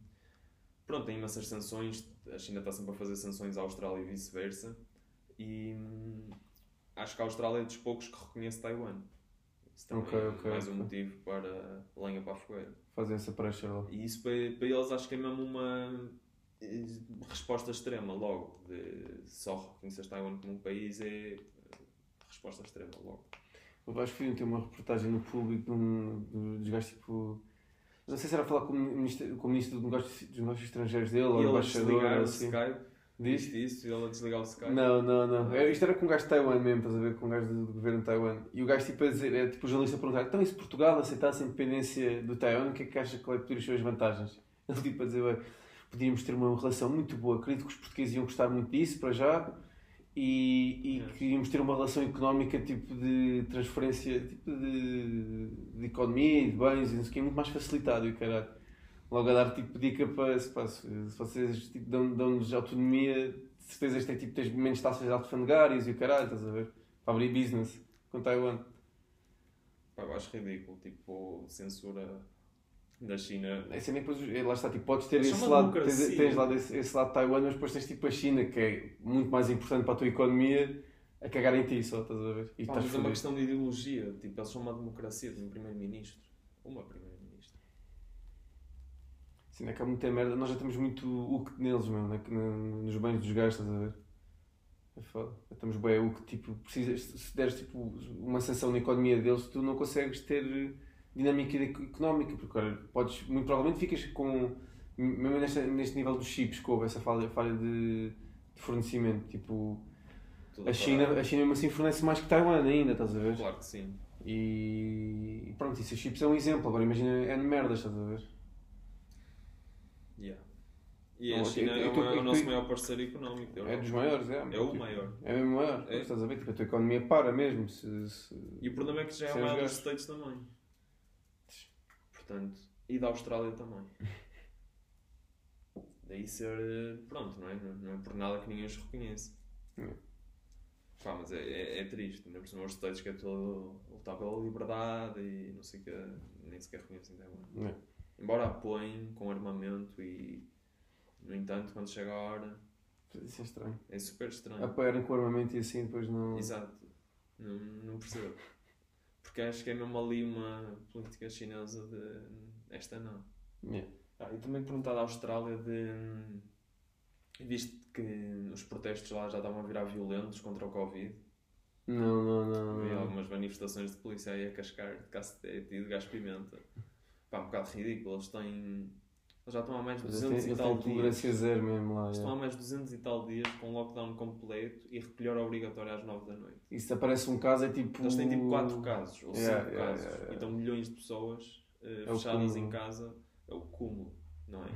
pronto, tem imensas sanções, a China está sempre a fazer sanções à Austrália e vice-versa. E hum, acho que a Austrália é dos poucos que reconhece Taiwan. Isso também Ok, é ok, mais um motivo para lenha para a fogueira. Fazem essa lá. E isso para, para eles acho que é mesmo uma resposta extrema logo. De só reconhecer Taiwan como um país é eh, resposta extrema logo. Eu acho que vi ter uma reportagem no público de um de- dos gajos tipo. Não sei se era falar com o ministro, com o ministro dos negócios, dos negócios estrangeiros dele ou embaixador. ou o assim. Skype, Diz? disse isso, e ele a desligar o Skype. Não, não, não. É, Isto era com um gajo de Taiwan mesmo, estás a ver? Com um gajo do, do governo de Taiwan. E o gajo tipo a dizer, é tipo o jornalista a perguntar: então e se Portugal aceitasse a independência do Taiwan, o que é que acha que vai ter as suas vantagens? Ele tipo a dizer: "Ué, podíamos ter uma relação muito boa, acredito que os portugueses iam gostar muito disso para já. E, e É. que íamos ter uma relação económica tipo de transferência tipo de, de economia e de bens e não sei o quê, muito mais facilitado e o caralho. Logo a dar tipo dica para se, pá, se vocês tipo, dão- dão-nos autonomia, de certeza este é tipo tens menos taxas alfandegárias e o caralho, estás a ver? Para abrir business com Taiwan. Pá, eu acho ridículo, tipo, censura da China. É assim, depois, é, lá está, tipo, podes ter Eles esse lado, tens, tens lá desse, esse lado de Taiwan, mas depois tens tipo a China, que é muito mais importante para a tua economia, a cagar em ti só, estás a ver? E Pá, mas é uma questão de ideologia. Tipo, eles são uma democracia, têm um primeiro-ministro. Uma primeira-ministra. Sim, é que há muita merda. Nós já temos muito UC neles, mesmo, né? que no- nos bens dos gajos, estás a ver? É foda. Já estamos bem UC, tipo, precisas, se deres tipo, uma sanção na economia deles, tu não consegues ter dinâmica eco- económica, porque olha, podes, muito provavelmente ficas com, mesmo neste, neste nível dos chips, que houve essa falha, falha de, de fornecimento, tipo, Tudo a China, parado. a China mesmo assim fornece mais que Taiwan ainda, estás a ver? Claro que sim. E pronto, isso os chips é um exemplo, agora imagina, é de merdas, estás a ver? Yeah. E a Não, China eu- é, eu uma- eu o nosso maior parceiro económico. É dos maiores, é. É o maior. É mesmo maior, É. estás a ver? Tipo, a tua economia para mesmo. Se, se- E o problema é que já é maior os dos. States também. Portanto, e da Austrália também. Daí ser. eh, Pronto, não é? Não é por nada que ninguém os reconhece. Não. Pá, mas é, é, é triste. Ainda por cima os States que é todo lutar pela liberdade e não sei o que. Nem sequer reconhecem Taiwan. É. Embora apoiem com armamento e. No entanto, quando chega a hora, Isso é estranho. é super estranho. Apoiarem com armamento e assim depois não. Exato. Não, não percebo. Porque acho que é mesmo ali uma política chinesa de esta não. Yeah. Ah, e também perguntado à Austrália de. Visto que os protestos lá já estavam a virar violentos contra o Covid. Não, não, não. Vi algumas manifestações de polícia aí a cascar de cacetete e de gás pimenta. Pá, um bocado ridículo. Eles têm. Eles já estão há mais de Eles 200 têm, e tal dias. zero mesmo lá. Estão é. há mais de 200 e tal dias com lockdown completo e recolher obrigatório às 9 da noite. E se aparece um caso é tipo. Eles têm tipo 4 casos ou 5 Yeah, yeah, casos. yeah. E estão milhões de pessoas o fechadas em casa. É o cúmulo, não é?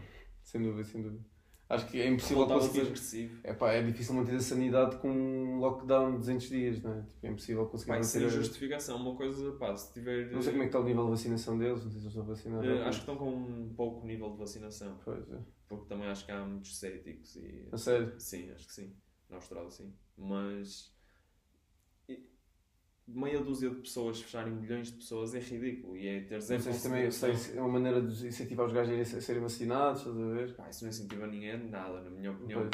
Sem dúvida, sem dúvida. Acho que é impossível conseguir. É pá, é difícil manter a sanidade com um lockdown de 200 dias, não é? Tipo, é impossível conseguir Pá, isso sem manter. a- justificação. Uma coisa, pá, se tiver. Não sei como é que está o nível de vacinação deles, não sei se eles estão vacinados. não. acho que estão com um pouco nível de vacinação. Pois é. Porque também acho que há muitos céticos e. A sério? Sim, acho que sim. Na Austrália, sim. Mas. Meia dúzia de pessoas fecharem milhões de pessoas é ridículo. E é ter Não zero sei se também se é uma maneira de incentivar os gajos a serem vacinados, estás a ver? Pá, isso não incentiva ninguém nada, na minha opinião.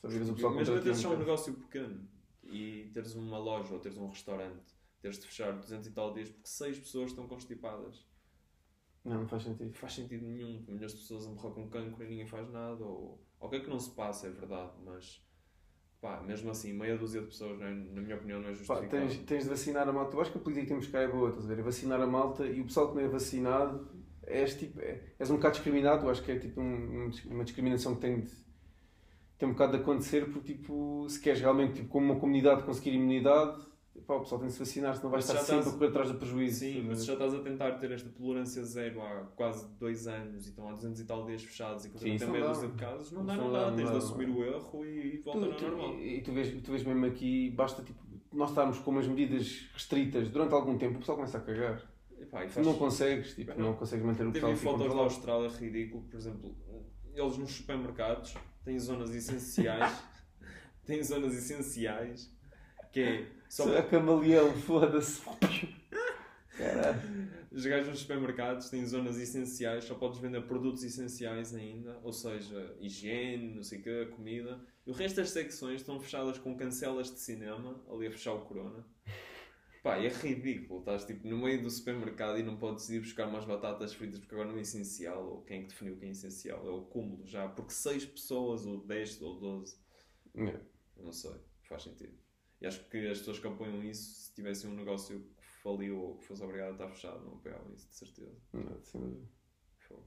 Pois é. O contra teres ti só um negócio pequeno e teres uma loja ou teres um restaurante, teres de fechar 200 e tal dias porque 6 pessoas estão constipadas. Não, não faz sentido. Não faz sentido nenhum. Milhões de pessoas a morrer com cancro e ninguém faz nada. Ou, ok que não se passa, é verdade, mas pá, mesmo assim, meia dúzia de pessoas, é- na minha opinião, não é Pá, justificável. tens, tens de vacinar a malta. Eu acho que a política que temos cá é boa, estás a ver? É vacinar a malta e o pessoal que não é vacinado és, tipo, é, és um bocado discriminado. Eu acho que é tipo um- uma discriminação que tem de, tem um bocado de acontecer porque, tipo, se queres realmente, tipo, como uma comunidade conseguir imunidade, pá, o pessoal tem de se vacinar, senão vai estar sempre estás- a correr atrás do prejuízo. Sim, mas ver? já estás a tentar ter esta tolerância zero há quase dois anos e estão há 200 e tal dias fechados e continuam a ter meia dúzia de casos, não dá, não dá. não Tens dá, de não assumir o erro e voltar Tu- ao tu- normal. e tu vês, tu vês mesmo aqui, basta tipo, nós estarmos com umas medidas restritas durante algum tempo, o pessoal começa a cagar. E pá, e faz- não consegues, tipo, Não. não consegues manter o Teve pessoal aí assim fotos da. Austrália ridículo, por exemplo, eles nos supermercados têm zonas essenciais, têm zonas essenciais que é só A camaleão, foda-se. Os gajos nos supermercados têm zonas essenciais, só podes vender produtos essenciais ainda, ou seja, higiene, não sei o quê, comida. E o resto das secções estão fechadas com cancelas de cinema, ali a fechar o corona. Pá, é ridículo, estás tipo no meio do supermercado e não podes ir buscar umas batatas fritas porque agora não é essencial, ou quem é que definiu que é essencial? É o cúmulo já, porque 6 pessoas, ou 10 ou 12, É. não sei, faz sentido. E acho que as pessoas que apoiam isso, se tivessem um negócio que faliu ou que fosse obrigado a estar fechado, não apoiavam isso, de certeza. Não, dúvida. Fogo.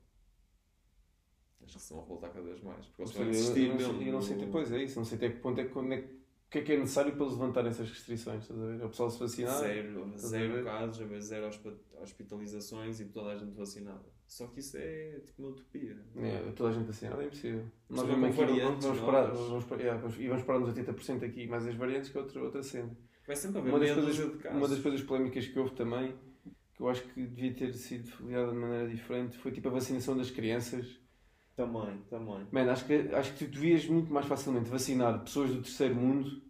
Acho que se vão revoltar cada vez mais, porque eles vão eu, insistir não sei, mesmo. eu não sei, depois é isso, não sei até que ponto é que, é que- o que é que é necessário para eles levantarem essas restrições, estás a ver? O pessoal se vacinar. Zero, zero casos, zero hospitalizações e toda a gente vacinada. Só que isso é tipo uma utopia. É, toda a gente vacinada é impossível. Nós vamos aqui, variantes vamos, parar, novas. vamos, parar- yeah, vamos- e vamos parar nos 80% aqui, mais as variantes que é outra, outra cena. Vai sempre haver Uma das, coisas, dúzia de casos. uma das coisas polémicas que houve também, que eu acho que devia ter sido filiada de maneira diferente, foi tipo a vacinação das crianças. Também, também. Mano, acho que, acho que tu devias muito mais facilmente vacinar pessoas do terceiro mundo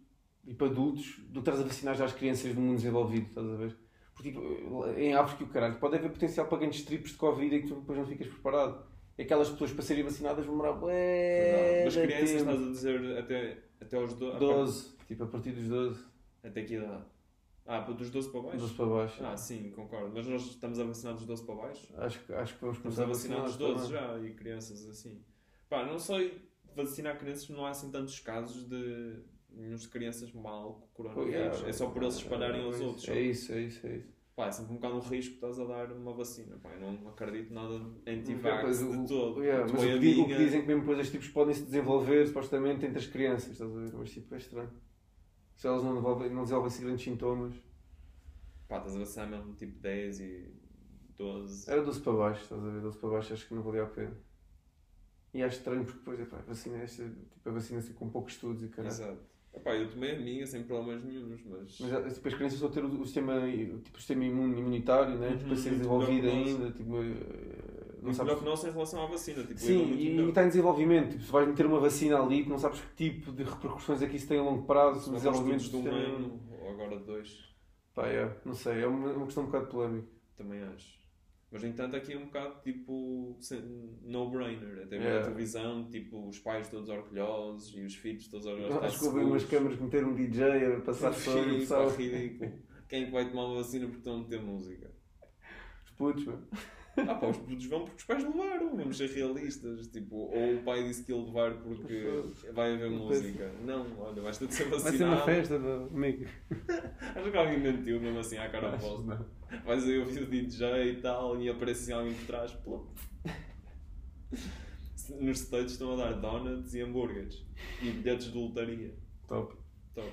e para adultos do que estás a vacinar já as crianças do mundo desenvolvido, estás a ver? Porque tipo, em África o caralho, pode haver potencial para grandes tripos de Covid e que tu depois não ficas preparado. E aquelas pessoas para serem vacinadas vão demorar bué Mas crianças tempo. estás a dizer até, até aos do... 12, tipo a partir dos 12, Até que idade? Ah, dos 12 para baixo? 12 para baixo. Ah, sim, concordo. Mas nós estamos a vacinar dos 12 para baixo? Acho, que- acho que vamos Estamos começar a vacinar dos também. 12 já e crianças assim. Pá, não sei, vacinar crianças não há assim tantos casos de de crianças mal com Pô, coronavírus. yeah, é só por eles espalharem aos é outros. isso, É isso, é isso, é isso. Pá, é sempre um bocado um risco que estás a dar uma vacina. Pá, eu não acredito nada Pois, anti-vax o- de todo. yeah, Tu mas o é que, o que dizem que mesmo coisas tipos podem se desenvolver supostamente entre as crianças, estás a ver? Mas tipo, é estranho. Se elas não desenvolvem, não desenvolvem grandes sintomas. Pá, estás a vacinar mesmo tipo 10 e 12. Era 12 para baixo, estás a ver? 12 para baixo acho que não valia a pena. E acho estranho porque depois, epá, a vacina, esta, tipo, a vacina assim, com poucos estudos e caralho. Exato. Epá, eu tomei a minha sem problemas nenhums, mas. Mas tipo, as crianças vão ter o, o sistema, tipo, o sistema imun- imunitário, né? Uhum, tipo, a ser desenvolvido que ainda. Tipo, eh, não Muito sabes melhor que nós em relação à vacina. Tipo, Sim, e, melhor. está em desenvolvimento. Tipo, se vais meter uma vacina ali, tu não sabes que tipo de repercussões é que isso tem a longo prazo, Se desenvolvimento de um sistema. ano, ou agora de dois, Pá, é, não sei, é uma, uma questão um bocado polémica. também acho. Mas no entanto aqui é um bocado tipo no-brainer. Até Yeah. a televisão, tipo os pais todos orgulhosos e os filhos todos orgulhosos. Acho que houve umas câmaras que meteram um DJ a passar som e pessoal. ridículo. Quem é que vai tomar uma vacina porque estão a meter música? Os putos, mano. Ah pá, os putos vão porque os pais levaram, vamos ser realistas. Tipo, ou o pai disse que ia levar porque vai haver música. Não, olha, vais ter de ser Vai vacinado. ser uma festa do amigo. Acho que alguém mentiu mesmo assim à cara oposta. Vais aí ouvir o DJ e tal e aparece assim alguém por trás. Pô. Nos States estão a dar donuts e hambúrgueres e bilhetes de lotaria. Top. Top.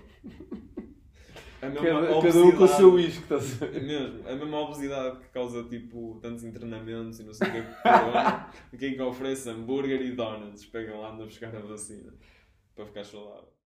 A mesma Cada, cada um com o seu estás a É mesmo, a mesma obesidade que causa tipo tantos internamentos e não sei o que é que quem que oferece hambúrguer e donuts? Pegam lá a buscar a vacina. Para ficar saudável.